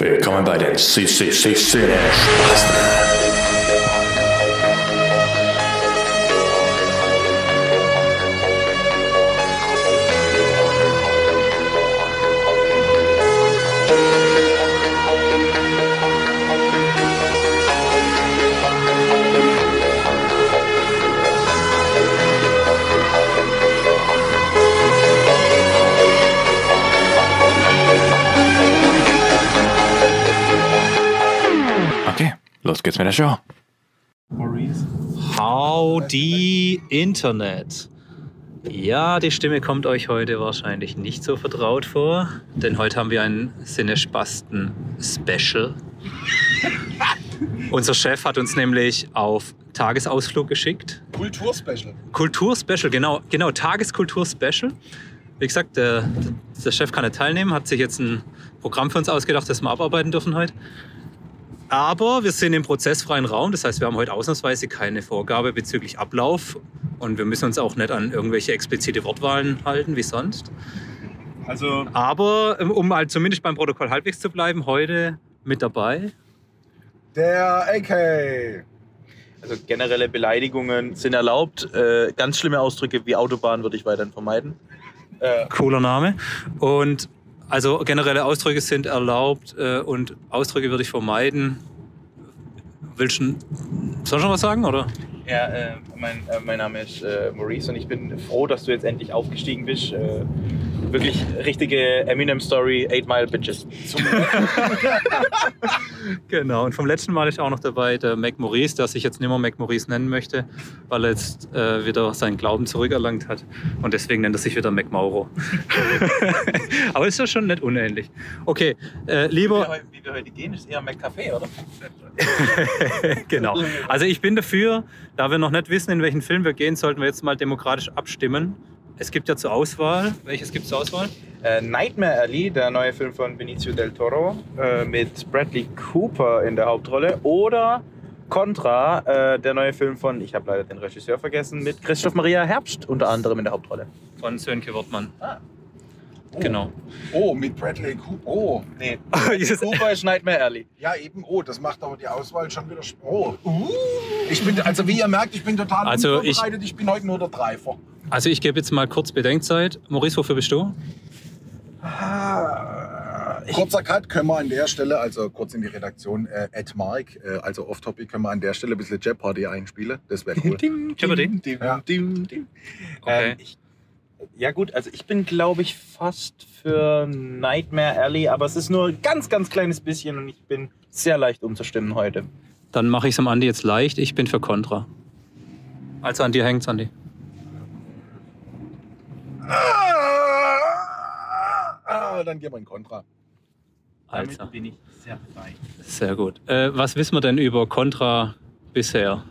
Willkommen bei den CCC Spasten. Los geht's mit der Show. Howdy Internet. Ja, die Stimme kommt euch heute wahrscheinlich nicht so vertraut vor, denn heute haben wir ein Sinnespasten-Special. Unser Chef hat uns nämlich auf Tagesausflug geschickt. Kulturspecial. Kulturspecial, genau, genau, Tageskultur-Special. Wie gesagt, der, der Chef kann nicht teilnehmen, hat sich jetzt ein Programm für uns ausgedacht, das wir abarbeiten dürfen heute. Aber wir sind im prozessfreien Raum, das heißt, wir haben heute ausnahmsweise keine Vorgabe bezüglich Ablauf und wir müssen uns auch nicht an irgendwelche explizite Wortwahlen halten wie sonst. Also, Aber ähm, um halt zumindest beim Protokoll halbwegs zu bleiben, heute mit dabei. der AK. Also generelle Beleidigungen sind erlaubt. Äh, ganz schlimme Ausdrücke wie Autobahn würde ich weiterhin vermeiden. Cooler Name. Und also generelle Ausdrücke sind erlaubt äh, und Ausdrücke würde ich vermeiden. Willst du ich schon was sagen, oder? Ja, äh, mein, äh, mein Name ist äh, Maurice und ich bin froh, dass du jetzt endlich aufgestiegen bist. Wirklich richtige Eminem-Story, 8 Mile Bitches. Genau, und vom letzten Mal ist auch noch dabei der Mac Maurice, der sich jetzt nicht mehr Mac Maurice nennen möchte, weil er jetzt äh, wieder seinen Glauben zurückerlangt hat. Und deswegen nennt er sich wieder Mac Mauro. Aber ist ja schon nicht unähnlich. Okay, äh, Wie lieber. wie wir heute gehen, ist eher McCafé, oder? genau. Also ich bin dafür, da wir noch nicht wissen, in welchen Film wir gehen, sollten wir jetzt mal demokratisch abstimmen. Es gibt ja zur Auswahl. Welches gibt es zur Auswahl? Äh, Nightmare Alley, der neue Film von Benicio del Toro, äh, mit Bradley Cooper in der Hauptrolle. Oder Contra, äh, der neue Film von, ich habe leider den Regisseur vergessen, mit Christoph Maria Herbst unter anderem in der Hauptrolle. Von Sönke Wortmann. Oh. Genau. Oh, mit Bradley Cooper. Oh, Nee, Bradley Cooper ist Nightmare Alley. ja eben. Oh, das macht aber die Auswahl schon wieder. Oh, uh. ich bin, also wie ihr merkt, ich bin total Also ich- unvorbereitet. Ich, bin heute nur der Dreifer. Also ich gebe jetzt mal kurz Bedenkzeit. Maurice, wofür bist du? Kurzer Cut können wir an der Stelle, also kurz in die Redaktion, äh, at Mark, äh, also off-topic, können wir an der Stelle ein bisschen Jeopardy einspielen. Das wäre cool. Jeopardy? Ja. Okay. Ähm, ich, ja gut, also ich bin glaube ich fast für Nightmare Alley, aber es ist nur ein ganz, ganz kleines bisschen und ich bin sehr leicht umzustimmen heute. Dann mache ich es am Andi jetzt leicht. Ich bin für Contra. Also an dir hängt's, Andi. Ah, dann gehen wir in Kontra. Also, bin ich sehr frei. sehr gut. Äh, was wissen wir denn über Contra bisher?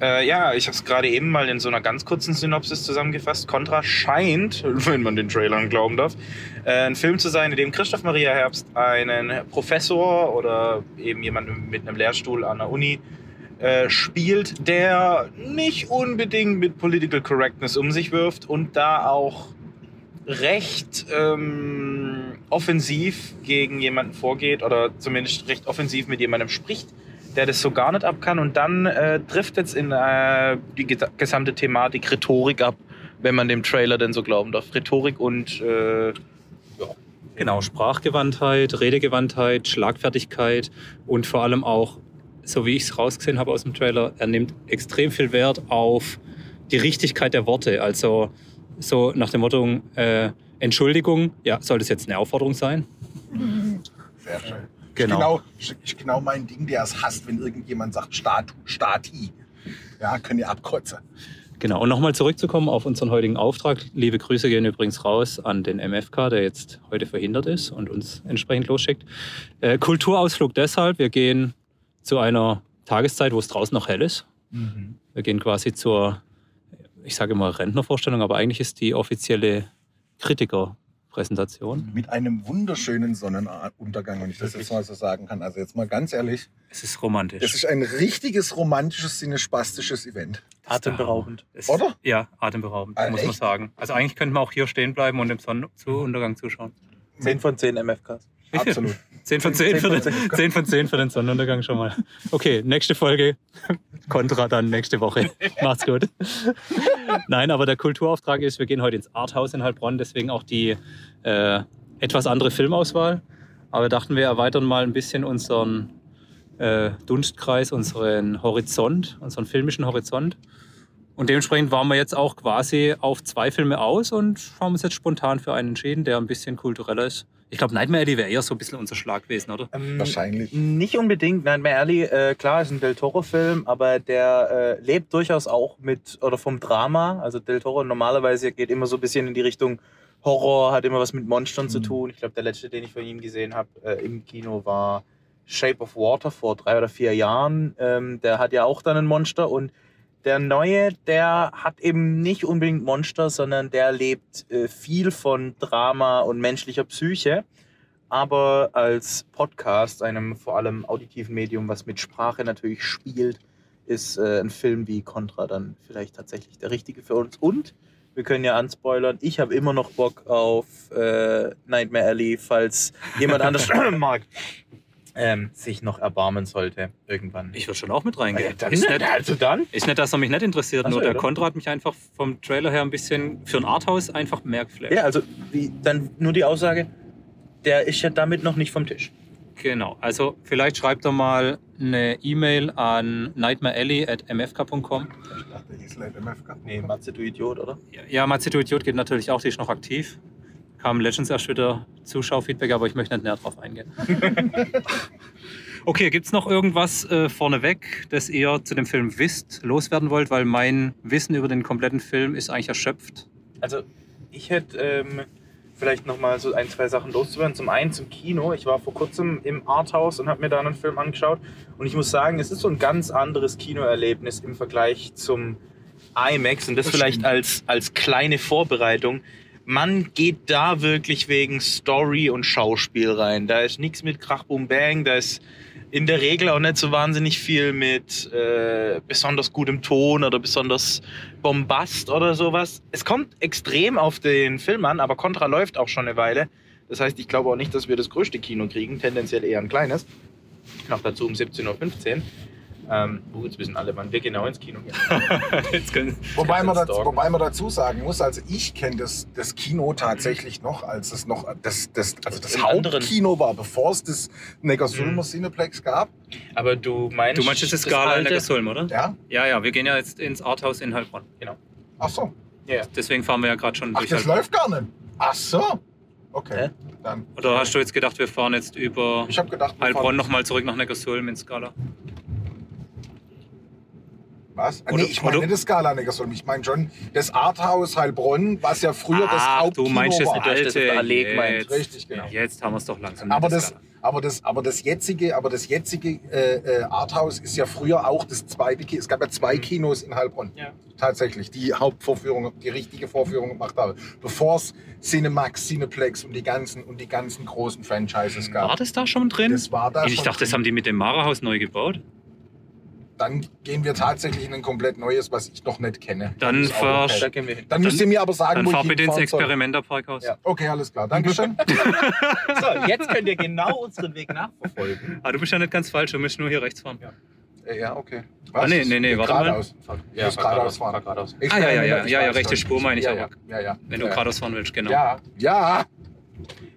Äh, ja, ich habe es gerade eben mal in so einer ganz kurzen Synopsis zusammengefasst. Contra scheint, wenn man den Trailern glauben darf, äh, ein Film zu sein, in dem Christoph Maria Herbst einen Professor oder eben jemanden mit einem Lehrstuhl an der Uni äh, spielt, der nicht unbedingt mit Political Correctness um sich wirft und da auch recht ähm, offensiv gegen jemanden vorgeht oder zumindest recht offensiv mit jemandem spricht, der das so gar nicht ab kann. Und dann äh, trifft jetzt in äh, die gesa- gesamte Thematik Rhetorik ab, wenn man dem Trailer denn so glauben darf. Rhetorik und äh, Genau, Sprachgewandtheit, Redegewandtheit, Schlagfertigkeit und vor allem auch, so wie ich es rausgesehen habe aus dem Trailer, er nimmt extrem viel Wert auf die Richtigkeit der Worte. Also so nach dem Motto, äh, Entschuldigung, ja, soll das jetzt eine Aufforderung sein? Sehr schön. Genau. Genau, genau mein Ding, der es hasst, wenn irgendjemand sagt Statu, Stati. Ja, können die abkotzen. Genau, und nochmal zurückzukommen auf unseren heutigen Auftrag. Liebe Grüße gehen übrigens raus an den MFK, der jetzt heute verhindert ist und uns entsprechend losschickt. Äh, Kulturausflug deshalb, wir gehen zu einer Tageszeit, wo es draußen noch hell ist. Wir gehen quasi zur, ich sage immer Rentnervorstellung, aber eigentlich ist die offizielle Kritikerpräsentation. Mit einem wunderschönen Sonnenuntergang, wenn ich das jetzt mal so sagen kann. Also jetzt mal ganz ehrlich, Es ist romantisch. das ist ein richtiges romantisches, sinespastisches Event. atemberaubend. Es- Oder? Ja, atemberaubend, Ah, muss man echt? sagen. Also eigentlich könnte man auch hier stehen bleiben und dem Sonnenuntergang zuschauen. 10 von 10 MFKs. Absolut. 10 von 10 für, 10 den, 10 von 10 für den Sonnenuntergang schon mal. Okay, nächste Folge. Contra dann nächste Woche. Macht's gut. Nein, aber der Kulturauftrag ist, wir gehen heute ins Arthouse in Heilbronn, deswegen auch die äh, etwas andere Filmauswahl. Aber dachten wir erweitern mal ein bisschen unseren äh, Dunstkreis, unseren Horizont, unseren filmischen Horizont. Und dementsprechend waren wir jetzt auch quasi auf zwei Filme aus und haben uns jetzt spontan für einen entschieden, der ein bisschen kultureller ist. Ich glaube, Nightmare Alley wäre eher so ein bisschen unser Schlag gewesen, oder? Ähm, Wahrscheinlich. Nicht unbedingt. Nightmare Alley, äh, klar, ist ein Del Toro-Film, aber der äh, lebt durchaus auch mit oder vom Drama. Also Del Toro normalerweise geht immer so ein bisschen in die Richtung Horror, hat immer was mit Monstern zu Mhm. tun. Ich glaube, der letzte, den ich von ihm gesehen habe äh, im Kino, war Shape of Water vor drei oder vier Jahren. Ähm, der hat ja auch dann ein Monster und der neue, der hat eben nicht unbedingt Monster, sondern der lebt äh, viel von Drama und menschlicher Psyche aber als Podcast, einem vor allem auditiven Medium, was mit Sprache natürlich spielt, ist äh, ein Film wie Contra dann vielleicht tatsächlich der richtige für uns. Und wir können ja anspoilern, ich habe immer noch Bock auf äh, Nightmare Alley, falls jemand anders mag, ähm, sich noch erbarmen sollte irgendwann. Ich würde schon auch mit reingehen. dann, ist, nicht, also dann? ist nicht, dass er mich nicht interessiert, Ach so, nur ja, der. Kontra hat mich einfach vom Trailer her ein bisschen für ein Arthouse einfach mehr geflasht. Ja, also wie, dann nur die Aussage, der ist ja damit noch nicht vom Tisch. Genau, also vielleicht schreibt er mal eine E-Mail an nightmarealley.mfk.com. Ich dachte, hieß Light MFK. Nee, Matze, du Idiot, oder? Ja, Mazito Idiot geht natürlich auch, die ist noch aktiv. Kam Legends erst wieder Zuschauerfeedback, aber ich möchte nicht näher drauf eingehen. okay, gibt es noch irgendwas äh, vorneweg, das ihr zu dem Film wisst, loswerden wollt? Weil mein Wissen über den kompletten Film ist eigentlich erschöpft. Also ich hätte ähm, vielleicht noch mal so ein, zwei Sachen loszuwerden. Zum einen zum Kino. Ich war vor kurzem im Arthouse und habe mir da einen Film angeschaut. Und ich muss sagen, es ist so ein ganz anderes Kinoerlebnis im Vergleich zum IMAX. Und das, Das vielleicht stimmt. als, als kleine Vorbereitung. Man geht da wirklich wegen Story und Schauspiel rein. Da ist nichts mit Krach, Boom, Bang. Da ist in der Regel auch nicht so wahnsinnig viel mit äh, besonders gutem Ton oder besonders Bombast oder sowas. Es kommt extrem auf den Film an, aber Contra läuft auch schon eine Weile. Das heißt, ich glaube auch nicht, dass wir das größte Kino kriegen, tendenziell eher ein kleines. Noch dazu um 17.15 Uhr. Ähm, oh, jetzt wissen alle, wann wir genau ins Kino gehen. Können, Wobei man, dazu, sagen. wobei man dazu sagen muss, also ich kenne das, das Kino tatsächlich noch, als es noch das, das, also das Hauptkino war, bevor es das Neckarsulmer Cineplex gab. Aber du meinst. du meinst, das ist Skala in Gesolm, oder? Ja? Ja, ja, wir gehen ja jetzt ins Arthouse in Heilbronn. Ach so. Ja, ja. Deswegen fahren wir ja gerade schon Ach, durch das Heilbronn. läuft gar nicht. Ach so. Okay. Hä? Dann. Oder hast du jetzt gedacht, wir fahren jetzt über Ich habe gedacht, Heilbronn nochmal zurück nach Neckarsulm in Skala? Was? Ah, Oder- nee, ich meine nicht das Skala Neckarsulm. Ich meine schon das Arthouse Heilbronn, was ja früher das Ah, Hauptkino du meinst das war. das alte. Allee gemeint. jetzt. Richtig, genau. Jetzt haben wir es doch langsam. Aber das, aber das, aber das jetzige, aber das jetzige äh, äh, Arthouse ist ja früher auch das zweite Kino. Es gab ja zwei Kinos in Heilbronn. Ja. Tatsächlich, die Hauptvorführung, die richtige Vorführung gemacht haben. Bevor es Cinemax, Cineplex und die ganzen und die ganzen großen Franchises gab. War das da schon drin? Das war da ich schon dachte, das drin. haben die mit dem Mara-Haus neu gebaut. Dann gehen wir tatsächlich in ein komplett neues, was ich noch nicht kenne. Dann Das ist auch versch- Da gehen wir hin. Dann müsst ihr mir aber sagen, Dann wo fahr ich bitte ins. Experimenter-Parkhaus. Ja. Okay, alles klar. Dankeschön. So, jetzt könnt ihr genau unseren Weg nachverfolgen. Ah, du bist ja nicht ganz falsch, du musst nur hier rechts fahren. Äh, ja, okay. Ah, nee, nee, nee, warte mal. geradeaus. Ja, geradeaus fahren. fahr geradeaus. Ah, ja, ja, ja, ja, ja, rechte. Spur meine ich ja, aber. Ja, ja. Wenn du ja. geradeaus fahren willst, genau. Ja, ja.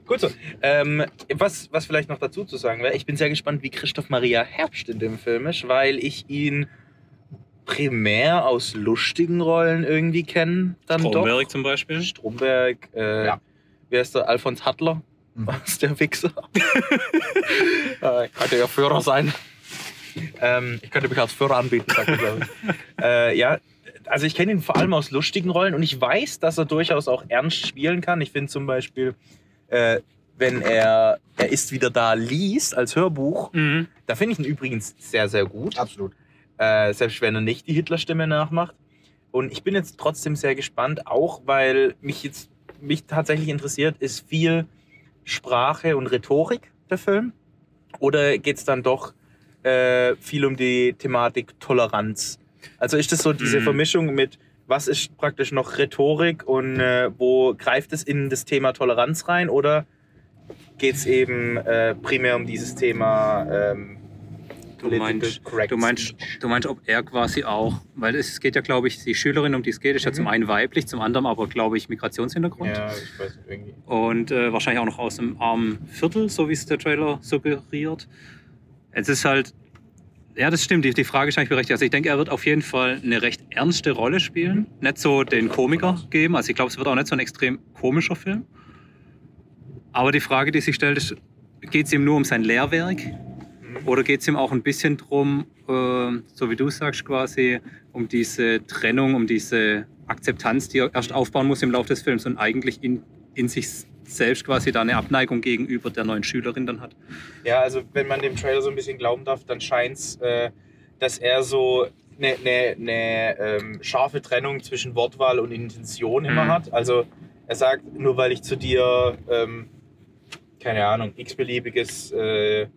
Gut so. Ähm, was, was vielleicht noch dazu zu sagen wäre, ich bin sehr gespannt, wie Christoph Maria Herbst in dem Film ist, weil ich ihn primär aus lustigen Rollen irgendwie kenne. Dann Stromberg doch. zum Beispiel. Stromberg, äh, Ja. wer ist der? Alfons Hattler? Mhm. Was der Wichser? äh, könnte ja Führer sein. Ähm, ich könnte mich als Führer anbieten, sagt er, glaub ich. äh, ja, also ich kenne ihn vor allem aus lustigen Rollen und ich weiß, dass er durchaus auch ernst spielen kann. Ich finde zum Beispiel, äh, wenn er Er ist wieder da liest als Hörbuch, Mhm. da finde ich ihn übrigens sehr, sehr gut. Absolut. Äh, selbst wenn er nicht die Hitlerstimme nachmacht. Und ich bin jetzt trotzdem sehr gespannt, auch weil mich jetzt mich tatsächlich interessiert, ist viel Sprache und Rhetorik der Film? Oder geht es dann doch äh, viel um die Thematik Toleranz? Also ist das so diese Mhm. Vermischung mit, was ist praktisch noch Rhetorik und äh, wo greift es in das Thema Toleranz rein? Oder geht es eben äh, primär um dieses Thema ähm, Du meinst, du, meinst, du meinst, ob er quasi auch, weil es geht ja, glaube ich, die Schülerin, um die es geht, ist ja Mhm. zum einen weiblich, zum anderen aber, glaube ich, Migrationshintergrund. Ja, ich weiß irgendwie. Und äh, wahrscheinlich auch noch aus einem armen Viertel, so wie es der Trailer suggeriert. Es ist halt, ja, das stimmt, die, die Frage ist eigentlich berechtigt. Also ich denke, er wird auf jeden Fall eine recht ernste Rolle spielen. Nicht so den Komiker geben. Also ich glaube, es wird auch nicht so ein extrem komischer Film. Aber die Frage, die sich stellt, ist, geht es ihm nur um sein Lehrwerk? Oder geht es ihm auch ein bisschen drum, äh, so wie du sagst, quasi um diese Trennung, um diese Akzeptanz, die er erst aufbauen muss im Laufe des Films und eigentlich in, in sich selbst quasi da eine Abneigung gegenüber der neuen Schülerin dann hat? Ja, also wenn man dem Trailer so ein bisschen glauben darf, dann scheint es, äh, dass er so eine ne, ne, ähm, scharfe Trennung zwischen Wortwahl und Intention immer Mhm. hat. Also er sagt, nur weil ich zu dir, ähm, keine Ahnung, x-beliebiges, äh,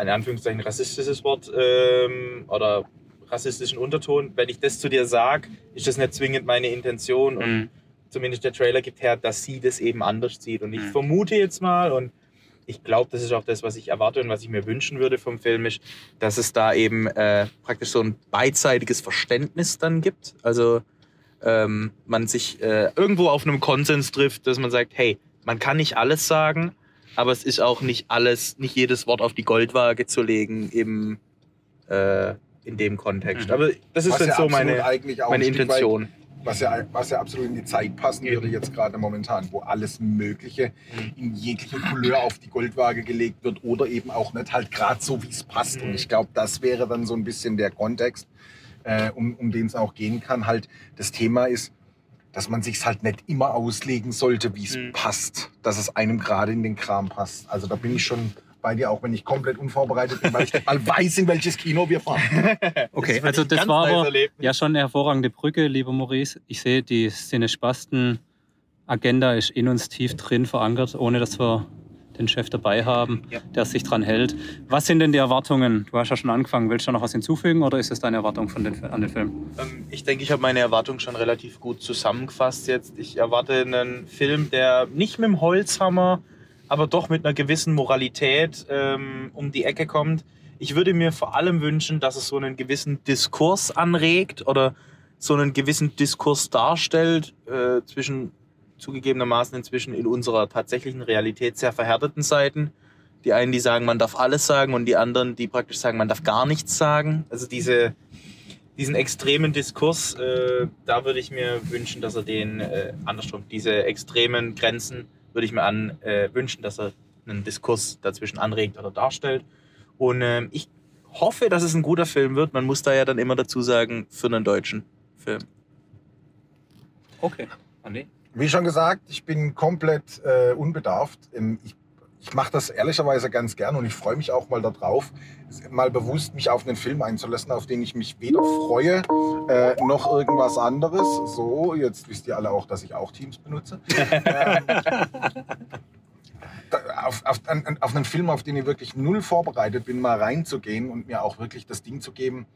in Anführungszeichen rassistisches Wort ähm, oder rassistischen Unterton, wenn ich das zu dir sage, ist das nicht zwingend meine Intention. Und Mhm. Zumindest der Trailer gibt her, dass sie das eben anders sieht. Und ich Mhm. vermute jetzt mal, und ich glaube, das ist auch das, was ich erwarte und was ich mir wünschen würde vom Film, ist, dass es da eben äh, praktisch so ein beidseitiges Verständnis dann gibt. Also ähm, man sich äh, irgendwo auf einem Konsens trifft, dass man sagt, hey, man kann nicht alles sagen, aber es ist auch nicht alles, nicht jedes Wort auf die Goldwaage zu legen im, äh, in dem Kontext. Mhm. Aber das ist Was dann ja so meine, eigentlich auch meine Intention. Was ja, was ja absolut in die Zeit passen würde, jetzt gerade momentan, wo alles Mögliche Mhm. in jeglicher Couleur auf die Goldwaage gelegt wird oder eben auch nicht halt gerade so, wie es passt. Mhm. Und ich glaube, das wäre dann so ein bisschen der Kontext, äh, um, um den es auch gehen kann. Halt, das Thema ist, dass man sich halt nicht immer auslegen sollte, wie es Mhm. passt, dass es einem gerade in den Kram passt. Also da bin ich schon bei dir, auch wenn ich komplett unvorbereitet bin, weil ich nicht mal weiß, in welches Kino wir fahren. Okay, wird also ein das war aber ja schon eine hervorragende Brücke, lieber Maurice. Ich sehe, die Cinespasten-Agenda ist in uns tief drin verankert, ohne dass wir den Chef dabei haben, Ja. der sich dran hält. Was sind denn die Erwartungen? Du hast ja schon angefangen. Willst du noch was hinzufügen oder ist es deine Erwartung von den, an den Film? Ähm, Ich denke, ich habe meine Erwartungen schon relativ gut zusammengefasst jetzt. Ich erwarte einen Film, der nicht mit dem Holzhammer, aber doch mit einer gewissen Moralität ähm, um die Ecke kommt. Ich würde mir vor allem wünschen, dass es so einen gewissen Diskurs anregt oder so einen gewissen Diskurs darstellt äh, zwischen zugegebenermaßen inzwischen in unserer tatsächlichen Realität sehr verhärteten Seiten. Die einen, die sagen, man darf alles sagen und die anderen, die praktisch sagen, man darf gar nichts sagen. Also diese, diesen extremen Diskurs, äh, da würde ich mir wünschen, dass er den, äh, andersrum, diese extremen Grenzen würde ich mir an, äh, wünschen, dass er einen Diskurs dazwischen anregt oder darstellt. Und ähm, ich hoffe, dass es ein guter Film wird. Man muss da ja dann immer dazu sagen, für einen deutschen Film. Okay. Andi? Wie schon gesagt, ich bin komplett äh, unbedarft. Ähm, Ich, ich mache das ehrlicherweise ganz gern und ich freue mich auch mal darauf, mal bewusst mich auf einen Film einzulassen, auf den ich mich weder freue äh, noch irgendwas anderes. So, jetzt wisst ihr alle auch, dass ich auch Teams benutze. ähm, auf, auf, auf einen Film, auf den ich wirklich null vorbereitet bin, mal reinzugehen und mir auch wirklich das Ding zu geben,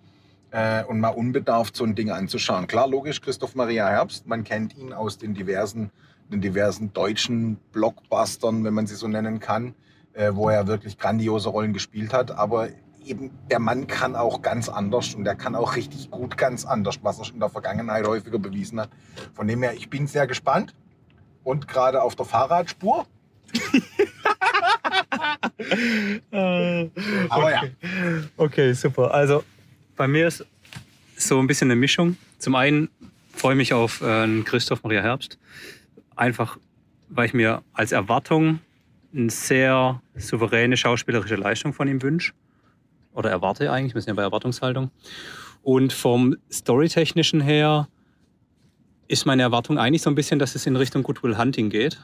äh, und mal unbedarft so ein Ding anzuschauen. Klar, logisch, Christoph Maria Herbst, man kennt ihn aus den diversen, den diversen deutschen Blockbustern, wenn man sie so nennen kann, äh, wo er wirklich grandiose Rollen gespielt hat. Aber eben, der Mann kann auch ganz anders und der kann auch richtig gut ganz anders, was er schon in der Vergangenheit häufiger bewiesen hat. Von dem her, ich bin sehr gespannt und gerade auf der Fahrradspur. Aber ja, Okay, super. Also bei mir ist so ein bisschen eine Mischung. Zum einen freue ich mich auf äh, Christoph Maria Herbst. Einfach, weil ich mir als Erwartung eine sehr souveräne schauspielerische Leistung von ihm wünsche. Oder erwarte eigentlich, wir sind ja bei Erwartungshaltung. Und vom Storytechnischen her ist meine Erwartung eigentlich so ein bisschen, dass es in Richtung Goodwill Hunting geht.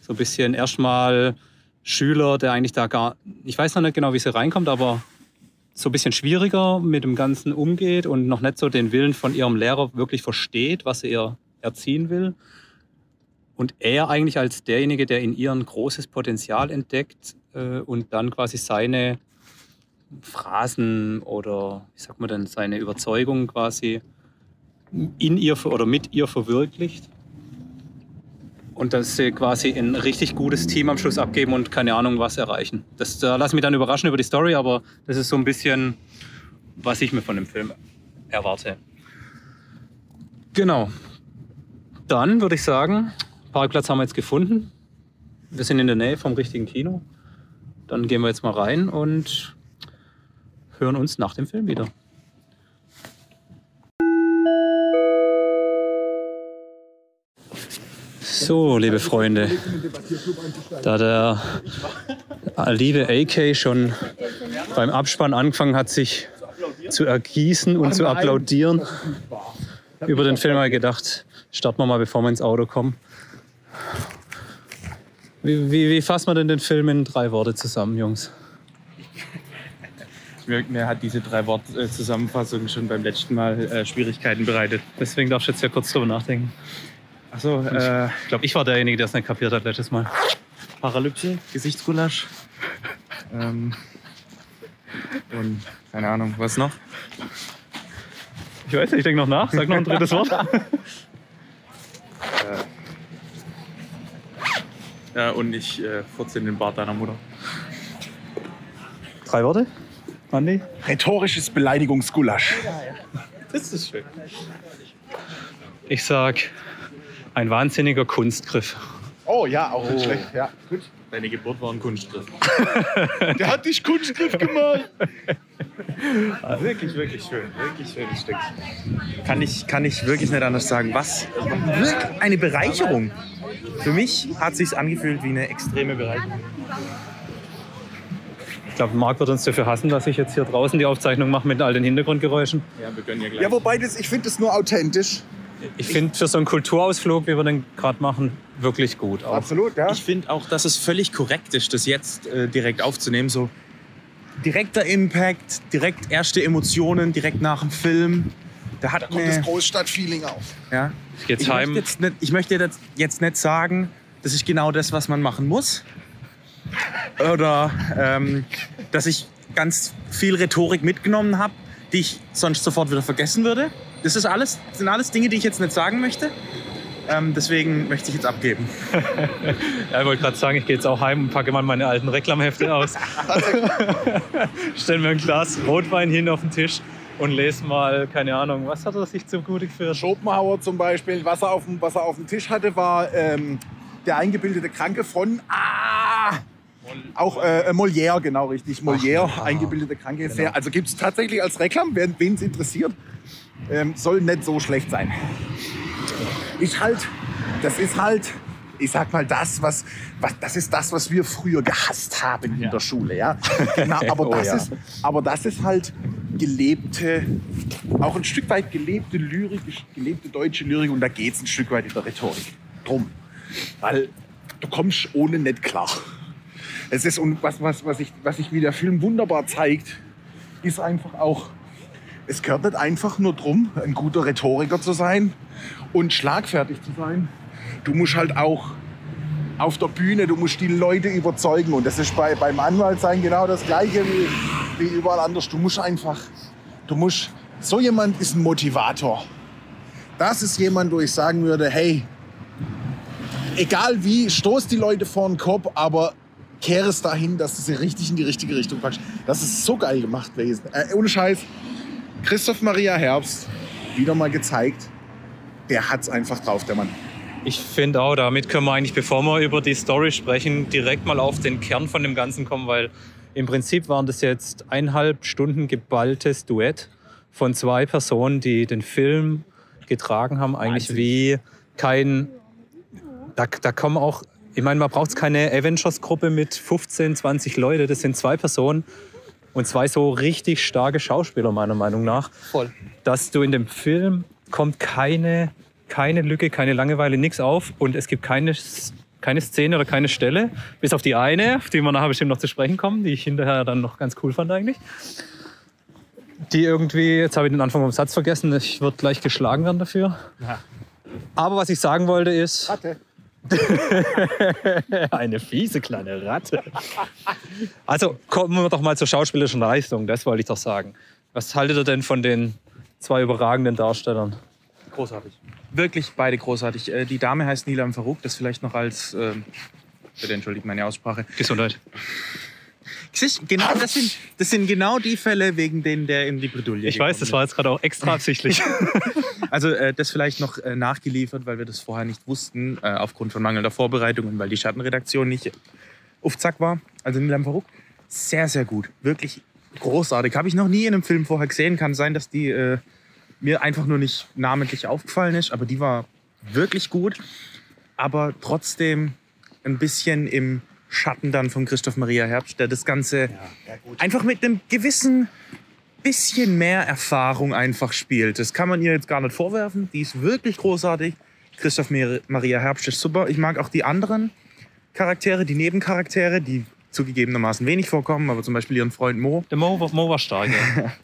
So ein bisschen erstmal Schüler, der eigentlich da gar, ich weiß noch nicht genau, wie sie reinkommt, aber so ein bisschen schwieriger mit dem Ganzen umgeht und noch nicht so den Willen von ihrem Lehrer wirklich versteht, was er ihr erziehen will. Und er eigentlich als derjenige, der in ihr ein großes Potenzial entdeckt äh, und dann quasi seine Phrasen oder, wie sagt man denn, seine Überzeugungen quasi in ihr oder mit ihr verwirklicht. und dass sie quasi ein richtig gutes Team am Schluss abgeben und keine Ahnung was erreichen. Das da lass mich dann überraschen über die Story, aber das ist so ein bisschen, was ich mir von dem Film erwarte. Genau. Dann würde ich sagen, Parkplatz haben wir jetzt gefunden. Wir sind in der Nähe vom richtigen Kino. Dann gehen wir jetzt mal rein und hören uns nach dem Film wieder. So, liebe Freunde, da der liebe AK schon beim Abspann angefangen hat, sich zu ergießen und zu applaudieren über den Film, habe ich gedacht, starten wir mal, bevor wir ins Auto kommen. Wie, wie, wie fassen wir denn den Film in drei Worte zusammen, Jungs? Mir, mir hat diese drei Wort-Zusammenfassung schon beim letzten Mal äh, Schwierigkeiten bereitet. Deswegen darfst du jetzt ja kurz drüber nachdenken. Achso, äh, Ich glaube, ich war derjenige, der es nicht kapiert hat letztes Mal. Paralypse, Gesichtsgulasch. ähm, und keine Ahnung, was noch? Ich weiß nicht, ich denke noch nach. Sag noch ein drittes Wort. Ja, und ich äh, furze in den Bart deiner Mutter. Drei Worte? Andi? Rhetorisches Beleidigungsgulasch. Das ist schön. Ich sag, ein wahnsinniger Kunstgriff. Oh ja, auch nicht schlecht. Ja, gut. Deine Geburt war ein Kunstgriff. Der hat dich Kunstgriff gemacht. Wirklich, wirklich schön. Wirklich schönes Stück. Kann ich, kann ich wirklich nicht anders sagen. Was? Wirklich eine Bereicherung. Für mich hat sich angefühlt wie eine extreme Bereicherung. Ich glaube, Marc wird uns dafür hassen, dass ich jetzt hier draußen die Aufzeichnung mache mit all den Hintergrundgeräuschen. Ja, wir gönnen ja gleich. Ja, wobei das, ich finde das nur authentisch. Ich finde für so einen Kulturausflug, wie wir den gerade machen, wirklich gut. Auch. Absolut, ja. Ich finde auch, dass es völlig korrekt ist, das jetzt äh, direkt aufzunehmen. So direkter Impact, direkt erste Emotionen, direkt nach dem Film. Da hat Kommt das Großstadtfeeling auf. ja. Ich gehe jetzt Ich heim. möchte, jetzt nicht, ich möchte jetzt, jetzt nicht sagen, das ist genau das, was man machen muss. Oder ähm, dass ich ganz viel Rhetorik mitgenommen habe, die ich sonst sofort wieder vergessen würde. Das ist alles, das sind alles Dinge, die ich jetzt nicht sagen möchte. Ähm, deswegen möchte ich jetzt abgeben. Ja, ich wollte gerade sagen, ich gehe jetzt auch heim und packe mal meine alten Reklamhefte aus. Stell mir ein Glas Rotwein hin auf den Tisch und lese mal, keine Ahnung, was hat er sich zu gut geführt? Schopenhauer zum Beispiel, was er auf dem, was er auf dem Tisch hatte, war ähm, der eingebildete Kranke von. Ah! Auch äh, Molière, genau richtig. Molière, eingebildete Kranke. Sehr, also gibt es tatsächlich als Reklam, wen es interessiert. Ähm, soll nicht so schlecht sein. Ich halt, das ist halt, ich sag mal, das, was, was das ist das, was wir früher gehasst haben in der Schule, ja. Genau, aber Oh das ja. ist, aber das ist halt gelebte, auch ein Stück weit gelebte Lyrik, gelebte deutsche Lyrik und da geht es ein Stück weit in der Rhetorik drum. Weil du kommst ohne nicht klar. Es ist, und was, was, was, ich, was ich, wie der Film wunderbar zeigt, ist einfach auch, es gehört nicht einfach nur drum, ein guter Rhetoriker zu sein und schlagfertig zu sein. Du musst halt auch auf der Bühne, du musst die Leute überzeugen. Und das ist bei, beim Anwaltsein genau das Gleiche wie, wie überall anders. Du musst einfach, du musst, so jemand ist ein Motivator. Das ist jemand, wo ich sagen würde, hey, egal wie, stoß die Leute vor den Kopf, aber kehre es dahin, dass du sie richtig in die richtige Richtung packst. Das ist so geil gemacht gewesen. Äh, ohne Scheiß, Christoph Maria Herbst, wieder mal gezeigt, der hat's einfach drauf, der Mann. Ich finde auch, damit können wir eigentlich, bevor wir über die Story sprechen, direkt mal auf den Kern von dem Ganzen kommen, weil im Prinzip waren das jetzt eineinhalb Stunden geballtes Duett von zwei Personen, die den Film getragen haben, eigentlich wie kein. Da, da kommen auch, ich meine, man braucht keine Avengers-Gruppe mit 15, 20 Leute, das sind zwei Personen und zwei so richtig starke Schauspieler, meiner Meinung nach Voll. dass du in dem Film kommt keine, keine Lücke, keine Langeweile, nichts auf und es gibt keine, keine Szene oder keine Stelle, bis auf die eine, auf die wir nachher bestimmt noch zu sprechen kommen, die ich hinterher dann noch ganz cool fand eigentlich. Die irgendwie, jetzt habe ich den Anfang vom Satz vergessen, ich würde gleich geschlagen werden dafür. Aber was ich sagen wollte ist, Hatte. eine fiese kleine Ratte. Also kommen wir doch mal zur schauspielerischen Leistung, das wollte ich doch sagen. Was haltet ihr denn von den zwei überragenden Darstellern? Großartig. Wirklich beide großartig. Äh, Die Dame heißt Nilam Farouk, das vielleicht noch als. ähm, Bitte entschuldigt meine Aussprache. Gesundheit. Genau, das sind, das sind genau die Fälle, wegen denen der in die Bredouille Ich weiß, das war jetzt gerade auch extra absichtlich. Also äh, das vielleicht noch äh, nachgeliefert, weil wir das vorher nicht wussten, äh, aufgrund von mangelnder Vorbereitung und weil die Schattenredaktion nicht auf Zack war. Also Nilam Farouk, sehr, sehr gut. Wirklich großartig. Habe ich noch nie in einem Film vorher gesehen. Kann sein, dass die äh, mir einfach nur nicht namentlich aufgefallen ist, aber die war wirklich gut. Aber trotzdem ein bisschen im Schatten dann von Christoph Maria Herbst, der das Ganze einfach mit einem gewissen bisschen mehr Erfahrung einfach spielt. Das kann man ihr jetzt gar nicht vorwerfen. Die ist wirklich großartig. Christoph Maria Herbst ist super. Ich mag auch die anderen Charaktere, die Nebencharaktere, die zugegebenermaßen wenig vorkommen, aber zum Beispiel ihren Freund Mo. Der Mo, war- Mo war stark. Ja.